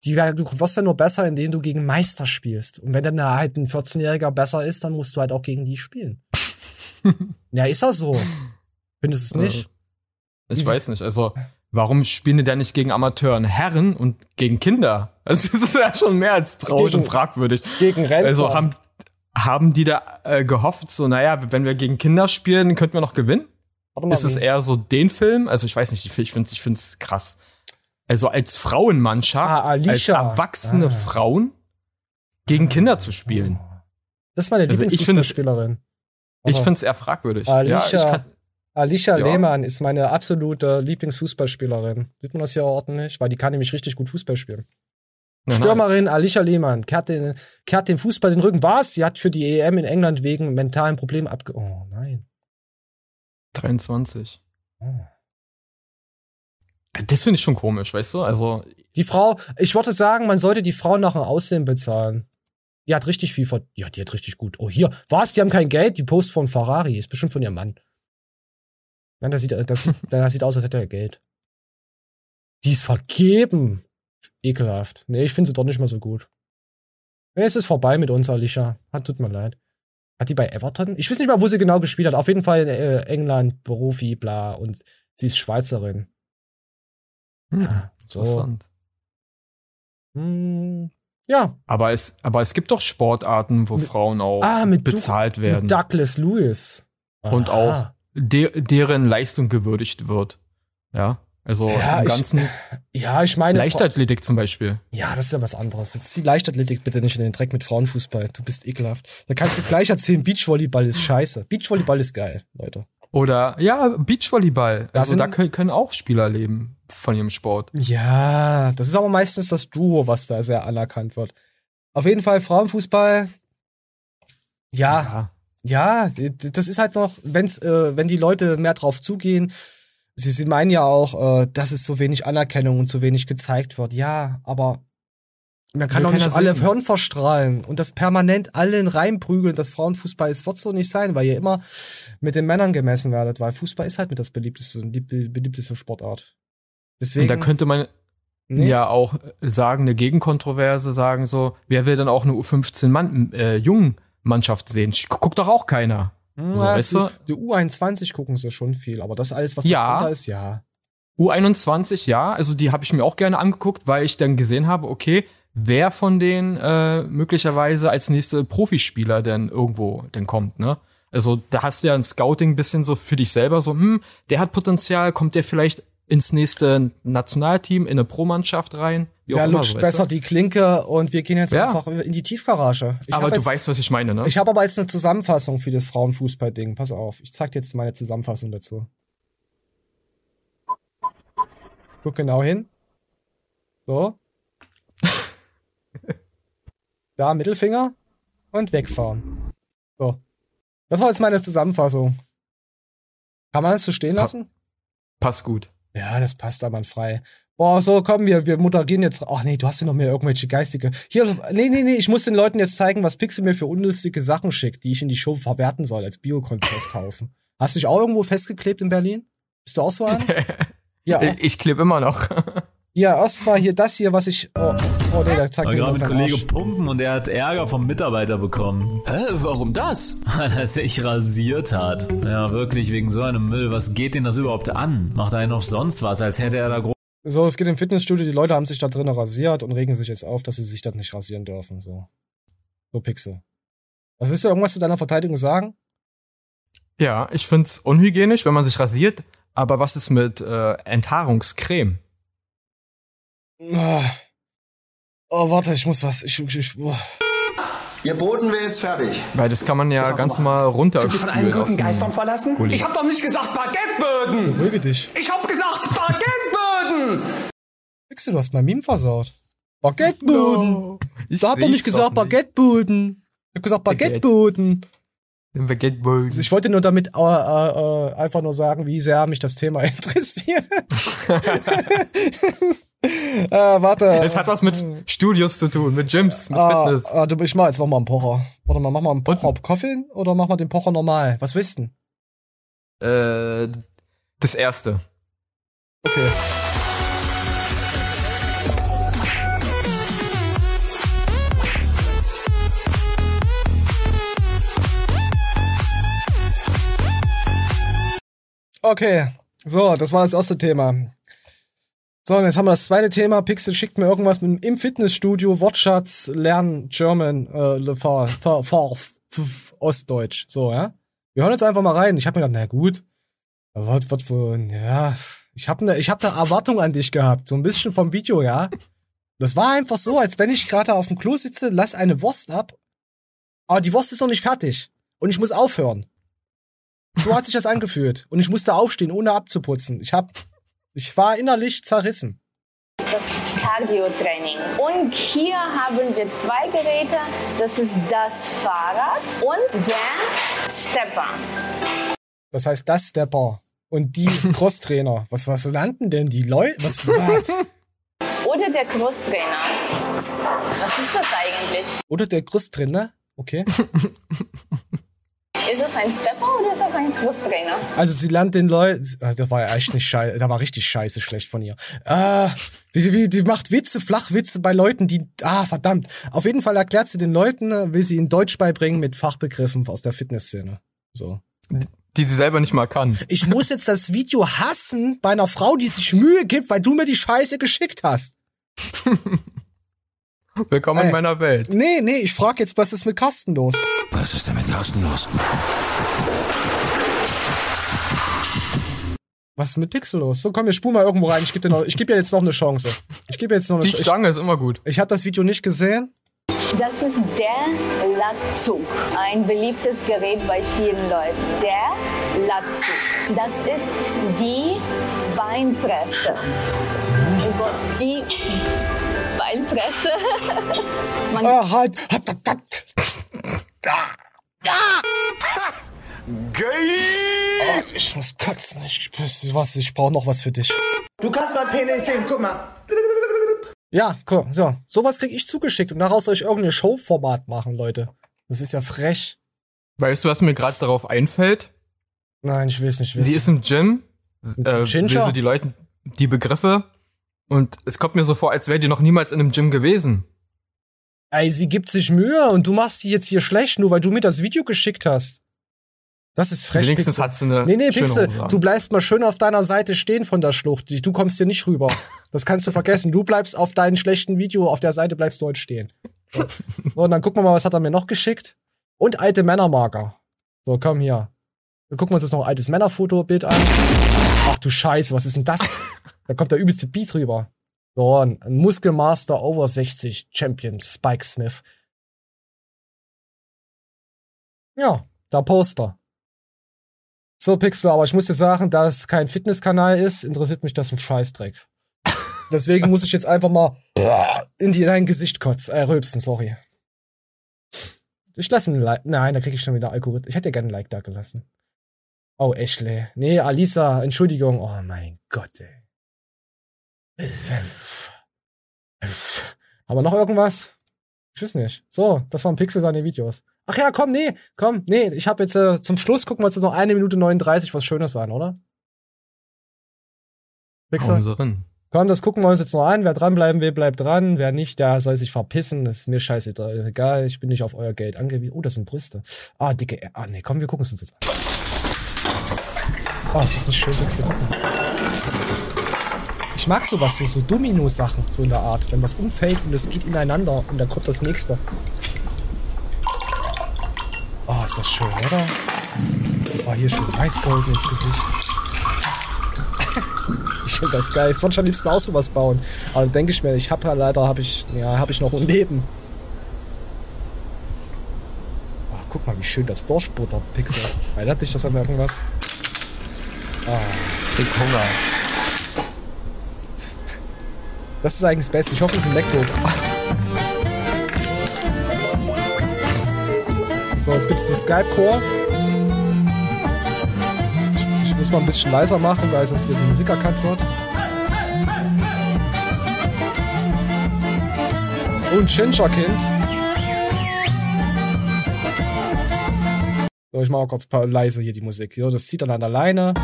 S1: Die, du wirst ja nur besser, indem du gegen Meister spielst. Und wenn dann halt ein 14-Jähriger besser ist, dann musst du halt auch gegen die spielen. ja, ist das so. Findest du es nicht?
S2: Ich weiß nicht, also warum spielen die denn nicht gegen Amateuren Herren und gegen Kinder? Also das ist ja schon mehr als traurig
S1: Gegen-
S2: und fragwürdig.
S1: Gegen Rentner.
S2: Also haben, haben die da äh, gehofft, so, naja, wenn wir gegen Kinder spielen, könnten wir noch gewinnen?
S1: Warte mal,
S2: Ist es eher so den Film? Also ich weiß nicht, ich finde ich find's krass. Also als Frauenmannschaft,
S1: Ah,
S2: als erwachsene
S1: Ah.
S2: Frauen gegen Kinder zu spielen.
S1: Das ist meine
S2: Also finde es-
S1: Lieblingsfußballspielerin.
S2: Ich finde es eher fragwürdig.
S1: Alicia,
S2: Ja, kann,
S1: Alicia
S2: Ja.
S1: Lehmann ist meine absolute Lieblingsfußballspielerin. Sieht man das hier ordentlich? Weil die kann nämlich richtig gut Fußball spielen.
S2: Nice.
S1: Stürmerin Alicia Lehmann kehrt den, kehrt dem Fußball den Rücken. Was? Sie hat für die EM in England wegen mentalen Problemen abge... Oh nein.
S2: 23.
S1: Oh.
S2: Das finde ich schon komisch, weißt du? Also
S1: Die Frau, ich würde sagen, man sollte die Frau nach dem Aussehen bezahlen. Die hat richtig viel ver Ja, die hat richtig gut. Oh, hier. Was? Die haben kein Geld? Die Post von Ferrari. Ist bestimmt von ihrem Mann. Nein, das sieht, das, sieht, das sieht aus, als hätte er Geld. Die ist vergeben. Ekelhaft. Nee, ich finde sie doch nicht mehr so gut. Nee, es ist vorbei mit uns, Alicia. Hat, tut mir leid. Hat die bei Everton? Ich weiß nicht mal, wo sie genau gespielt hat. Auf jeden Fall in äh, England, Profi, bla. Und sie ist Schweizerin.
S2: Hm,
S1: Ja, so.
S2: interessant.
S1: Hm, ja.
S2: Aber es, aber es gibt doch Sportarten, wo Frauen auch
S1: Ah, mit Du-
S2: bezahlt werden.
S1: Mit Douglas Lewis.
S2: und
S1: Aha.
S2: auch de deren Leistung gewürdigt wird. Ja. Also
S1: Ja,
S2: im
S1: ich-
S2: ganzen
S1: Ja, ich meine.
S2: Leichtathletik zum Beispiel.
S1: Ja, das ist ja was anderes. Jetzt zieh Leichtathletik bitte nicht in den Dreck mit Frauenfußball. Du bist ekelhaft. Da kannst du gleich erzählen, Beachvolleyball ist scheiße. Beachvolleyball ist geil, Leute.
S2: Oder ja, Beachvolleyball.
S1: Da
S2: Also
S1: sind-
S2: da können, können auch Spieler leben von ihrem Sport.
S1: Ja, das ist aber meistens das Duo, was da sehr anerkannt wird. Auf jeden Fall Frauenfußball. Ja, ja, d- das ist halt noch, wenn's, äh, wenn die Leute mehr drauf zugehen. Sie, sie meinen ja auch, äh, dass es so wenig Anerkennung und so wenig gezeigt wird. Ja, aber man kann
S2: Will
S1: doch nicht alle
S2: sehen.
S1: Hirn verstrahlen und das permanent allen reinprügeln, dass Frauenfußball ist, wird so nicht sein, weil ihr immer mit den Männern gemessen werdet, weil Fußball ist halt mit das beliebteste, lieb- beliebteste Sportart. Deswegen.
S2: Und da könnte man
S1: Nee.
S2: ja auch sagen, eine Gegenkontroverse sagen so, wer will denn auch eine U15 Mann, äh, Jungen-Mannschaft sehen? Sch- Guckt doch auch keiner. So,
S1: Ja,
S2: weißt
S1: die,
S2: du?
S1: die U21 gucken sie schon viel, aber das alles, was da
S2: Ja.
S1: drunter ist, ja.
S2: U21, ja, also die habe ich mir auch gerne angeguckt, weil ich dann gesehen habe, okay, wer von denen äh, möglicherweise als nächste Profispieler denn irgendwo denn kommt, ne? Also da hast du ja ein Scouting bisschen so für dich selber so, hm, der hat Potenzial, kommt der vielleicht ins nächste Nationalteam, in eine Pro-Mannschaft rein? Immer,
S1: lutscht
S2: so, weißt
S1: besser
S2: du?
S1: die Klinke und wir gehen jetzt
S2: Ja.
S1: einfach in die Tiefgarage. Ich
S2: Aber du
S1: jetzt,
S2: weißt, was ich meine, ne?
S1: Ich habe aber jetzt eine Zusammenfassung für das Frauenfußball-Ding. Pass auf, ich zeig dir jetzt meine Zusammenfassung dazu. Guck genau hin. So. da Mittelfinger und wegfahren. So. Das war jetzt meine Zusammenfassung. Kann man das so stehen lassen?
S2: Passt gut.
S1: Ja, das passt aber frei. Boah, so, komm, wir, wir moderieren jetzt. Ach nee, du hast ja noch mehr irgendwelche geistige. Hier, nee, nee, nee, ich muss den Leuten jetzt zeigen, was Pixel mir für unlustige Sachen schickt, die ich in die Show verwerten soll als Biokontesthaufen. Hast du dich auch irgendwo festgeklebt in Berlin? Bist du auch so einer? ja,
S2: Ich, ich klebe immer noch.
S1: ja, erstmal hier das hier, was ich. Oh, oh nee, da zeigt
S27: war
S1: mir
S27: gerade
S1: sein
S27: Kollege
S1: Arsch.
S27: pumpen und er hat Ärger vom Mitarbeiter bekommen. Hä, warum das? Weil er sich rasiert hat. Ja, wirklich, wegen so einem Müll. Was geht denn das überhaupt an? Macht er noch sonst was, als hätte er da groß.
S1: So, es geht im Fitnessstudio, die Leute haben sich da drinnen rasiert und regen sich jetzt auf, dass sie sich dort nicht rasieren dürfen. So. So Pixel. Was willst du irgendwas zu deiner Verteidigung sagen?
S2: Ja, ich find's unhygienisch, wenn man sich rasiert. Aber was ist mit äh, Enthaarungscreme?
S1: Ah. Oh, warte, ich muss was. Ich, ich, ich, oh.
S28: Ihr Boden wäre jetzt fertig.
S2: Weil das kann man ja ganz normal runterspülen. aus dem
S28: verlassen?
S2: Gully.
S28: Ich hab doch nicht gesagt Baguetteböden!
S1: Beruhige dich.
S28: Ich hab gesagt Baguetteböden!
S1: Pixel, du hast mein Meme versaut. Baguetteboden.
S2: Ich
S1: da hab doch nicht gesagt. Baguetteboden. Ich hab gesagt Baguetteboden.
S2: Den Baguetteboden.
S1: Ich wollte nur damit äh, äh, äh, einfach nur sagen, wie sehr mich das Thema interessiert. äh, warte.
S2: Es hat was mit Studios zu tun, mit Gyms, mit
S1: Ah,
S2: Fitness.
S1: ah, du, ich mach jetzt noch mal einen Pocher. Warte mal, mach mal einen Pocher auf Koffin oder mach mal den Pocher normal? Was willst du denn?
S2: Äh, das erste.
S1: Okay. Okay, so, das war das erste Thema. So, und jetzt haben wir das zweite Thema. Pixel schickt mir irgendwas mit im Fitnessstudio, Wortschatz, Lernen, German, äh, Le Fa- Fa- Fa- F- Ostdeutsch. So, ja. Wir hören jetzt einfach mal rein. Ich habe mir gedacht, na gut, was, was ja, ich habe ne, ich hab ne Erwartung an dich gehabt, so ein bisschen vom Video, ja. Das war einfach so, als wenn ich gerade auf dem Klo sitze, lass eine Wurst ab, aber die Wurst ist noch nicht fertig und ich muss aufhören. So hat sich das angefühlt und ich musste aufstehen, ohne abzuputzen. Ich hab, ich war innerlich zerrissen.
S29: das Cardio-Training. Und hier haben wir zwei Geräte. Das ist das Fahrrad und der Stepper.
S1: Das heißt, das Stepper und die Crosstrainer. Was, was landen denn die Leute? Was,
S29: oder der Crosstrainer. Was ist das eigentlich?
S1: Oder der Crosstrainer? Okay.
S29: Ist es ein Stepper oder ist das ein Crosstrainer?
S1: Also sie lernt den Leuten, das war ja echt nicht scheiße, da war richtig scheiße schlecht von ihr. Äh, wie sie, wie, die macht Witze, Flachwitze bei Leuten, die, ah, verdammt. Auf jeden Fall erklärt sie den Leuten, will sie ihnen Deutsch beibringen mit Fachbegriffen aus der Fitnessszene. So.
S2: Die sie selber nicht mal kann.
S1: Ich muss jetzt das Video hassen bei einer Frau, die sich Mühe gibt, weil du mir die Scheiße geschickt hast.
S2: Willkommen
S1: Ey.
S2: in meiner Welt.
S1: Nee, nee, ich frag jetzt, was ist mit Carsten los?
S30: Was ist denn mit Carsten los?
S1: Was ist mit Pixel los? So, komm, wir spulen mal irgendwo rein. Ich gebe dir noch, ich gebe dir jetzt noch eine Chance. Ich gebe jetzt noch eine
S2: Die
S1: Chance.
S2: Stange ist immer gut.
S1: Ich, habe das Video nicht gesehen.
S29: Das ist der Latzug. Ein beliebtes Gerät bei vielen Leuten. Der Latzug. Das ist die Beinpresse. Die Beinpresse. Man
S1: Ah, halt. Oh, ich muss kotzen. Ich, ich, was, ich brauche noch was für dich.
S28: Du kannst mein Penis sehen, guck mal.
S1: Ja, cool. So, sowas krieg ich zugeschickt und daraus soll ich irgendein Showformat machen, Leute. Das ist ja frech.
S2: Weißt du, was mir gerade darauf einfällt?
S1: Nein, ich will es nicht wissen.
S2: Sie ist im Gym, äh, will so die Leute die Begriffe und es kommt mir so vor, als wäre die noch niemals in einem Gym gewesen.
S1: Ey, sie gibt sich Mühe und du machst sie jetzt hier schlecht, nur weil du mir das Video geschickt hast. Das ist frech,
S2: Wenigstens
S1: Pixel.
S2: hat sie eine
S1: Nee, nee, Pixel, du bleibst mal schön auf deiner Seite stehen von der Schlucht. Du kommst hier nicht rüber. Das kannst du vergessen. Du bleibst auf deinem schlechten Video, auf der Seite bleibst du heute stehen. So, und dann gucken wir mal, was hat er mir noch geschickt. Und alte Männermarker. So, komm hier. Wir gucken uns jetzt noch ein altes Männerfotobild an. Ach du Scheiße, was ist denn das? Da kommt der übelste Beat rüber. So, ein Muskelmaster over 60 Champion Spike Smith. Ja, der Poster. So, Pixel, aber ich muss dir sagen, da es kein Fitnesskanal ist, interessiert mich das ein Scheißdreck. Deswegen muss ich jetzt einfach mal in dein Gesicht kotzen, äh, rülpsen, sorry. Ich lasse ein Like. Nein, da krieg ich schon wieder Algorithmus. Ich hätte gerne ein Like da gelassen. Oh, Ashley. Nee, Alisa, Entschuldigung. Oh mein Gott, ey. Haben wir noch irgendwas? Ich weiß nicht. So, das waren Pixel seine Videos. Ach ja, komm, nee, komm, nee, ich habe jetzt äh, zum Schluss gucken wir uns noch eine Minute 39 was Schönes an, oder? Pixel? Komm, das gucken wir uns jetzt noch an. Wer dranbleiben will, bleibt dran. Wer nicht, der soll sich verpissen. Das ist mir scheißegal. Ich bin nicht auf euer Geld angewiesen. Oh, das sind Brüste. Ah, dicke. Ä- Ah, nee, komm, wir gucken es uns jetzt an. Oh, ist das nicht schön, Pixel? Ich mag sowas, so, so Domino-Sachen, so in der Art. Wenn was umfällt und es geht ineinander und dann kommt das nächste. Oh, ist das schön, oder? Oh, hier schön Weißgolden ins Gesicht. ich finde das geil. Ich wollte schon am liebsten auch sowas bauen. Aber dann denke ich mir, ich habe ja leider, habe ich, ja, habe ich noch ein Leben. Oh, guck mal, wie schön das durchbuttert, Pixel. Erinnert dich das an irgendwas? Ah.
S2: Krieg Hunger.
S1: Das ist eigentlich das Beste. Ich hoffe, es ist ein MacBook. So, jetzt gibt es die Skype-Core. Ich, muss mal ein bisschen leiser machen, da ist jetzt hier die Musik erkannt wird. Und Ginger-Kind. Ich mache mal kurz leise hier die Musik. So, das zieht dann an der Leine.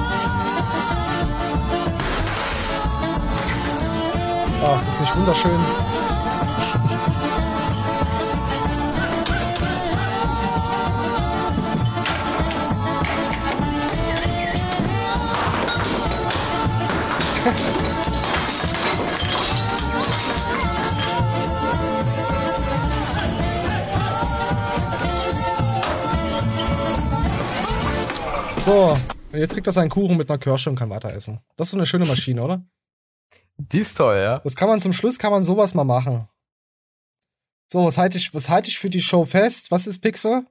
S1: Oh, ist das nicht wunderschön? So, und jetzt kriegt er seinen Kuchen mit einer Kirsche und kann weiter essen. Das ist so eine schöne Maschine, oder?
S2: Die ist toll, ja.
S1: Das kann man zum Schluss, kann man sowas mal machen. So, was halte ich, was halte ich für die Show fest? Was ist Pixel?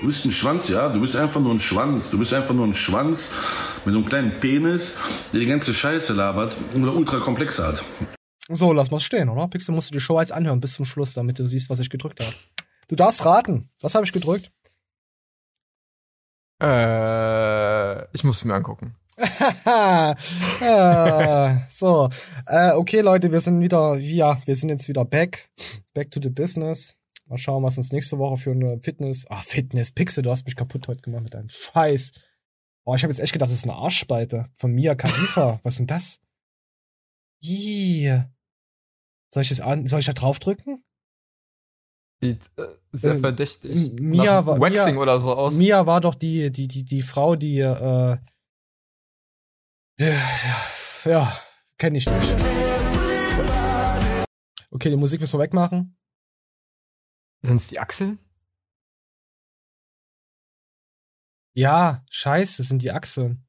S30: Du bist ein Schwanz, ja? Du bist einfach nur ein Schwanz. Du bist einfach nur ein Schwanz mit so einem kleinen Penis, der die ganze Scheiße labert und eine Ultrakomplexe hat.
S1: So, lass mal stehen, oder? Pixel musst du die Show jetzt anhören bis zum Schluss, damit du siehst, was ich gedrückt habe. Du darfst raten. Was habe ich gedrückt?
S2: Äh, ich muss es mir angucken.
S1: äh, so, äh, okay, Leute, wir sind wieder, ja, wir sind jetzt wieder back, back to the business. Mal schauen, was uns nächste Woche für eine Fitness, ah, Fitness, Pixel, du hast mich kaputt heute gemacht mit deinem Scheiß. Oh, ich habe jetzt echt gedacht, das ist eine Arschspalte von Mia Khalifa. was ist denn das? Ih. Soll ich das an, soll ich da draufdrücken?
S2: Sieht äh, sehr
S1: Ähm,
S2: verdächtig.
S1: Mia
S2: nach
S1: war,
S2: Waxing
S1: Mia,
S2: oder so aus.
S1: Mia war doch die, die, die, die Frau, die, äh, ja, ja kenne ich nicht. Okay, die Musik müssen wir wegmachen.
S2: Sind es die Achseln?
S1: Ja, scheiße, das sind die Achseln.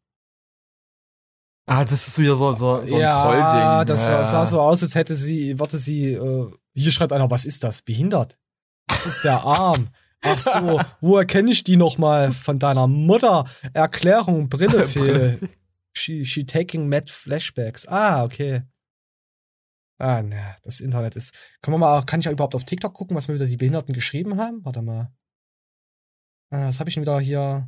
S2: Ah, das ist wieder so, so, so ein
S1: ja,
S2: Trollding.
S1: das
S2: ja.
S1: sah so aus, als hätte sie, warte sie, äh, hier schreibt einer, was ist das? Behindert. Das ist der Arm. Ach so, woher kenne ich die nochmal? Von deiner Mutter. Erklärung, Brille fehl. she, she taking mad flashbacks. Ah, okay. Ah, ne, das Internet ist. Kann man mal, kann ich ja überhaupt auf TikTok gucken, was mir wieder die Behinderten geschrieben haben? Warte mal. Ah, was habe ich denn wieder hier?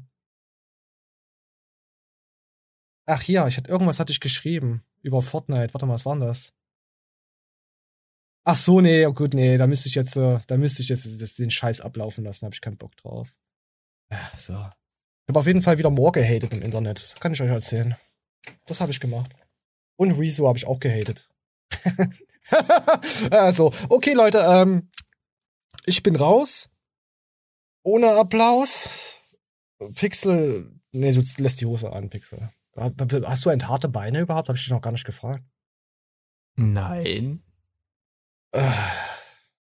S1: Ach hier, ich hatte irgendwas hatte ich geschrieben über Fortnite. Warte mal, was war denn das? Ach so, nee, oh gut, nee, da müsste ich jetzt, äh, da müsste ich jetzt das, den Scheiß ablaufen lassen, habe ich keinen Bock drauf. Ja, so. Ich habe auf jeden Fall wieder More gehatet im Internet. Das kann ich euch erzählen. Das habe ich gemacht. Und Rezo habe ich auch gehatet. also, okay, Leute, ähm, ich bin raus. Ohne Applaus. Pixel, nee, du lässt die Hose an, Pixel. Hast du harte Beine überhaupt? Habe ich dich noch gar nicht gefragt.
S2: Nein. Äh.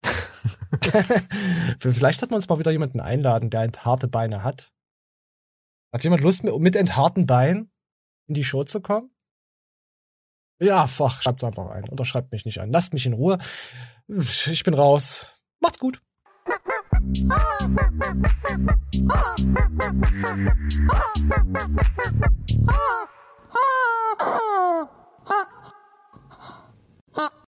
S1: Vielleicht sollten wir uns mal wieder jemanden einladen, der entharte Beine hat. Hat jemand Lust, mit entharten Beinen in die Show zu kommen? Ja, fach, schreibt's einfach ein. Oder schreibt mich nicht an. Lasst mich in Ruhe. Ich bin raus. Macht's gut.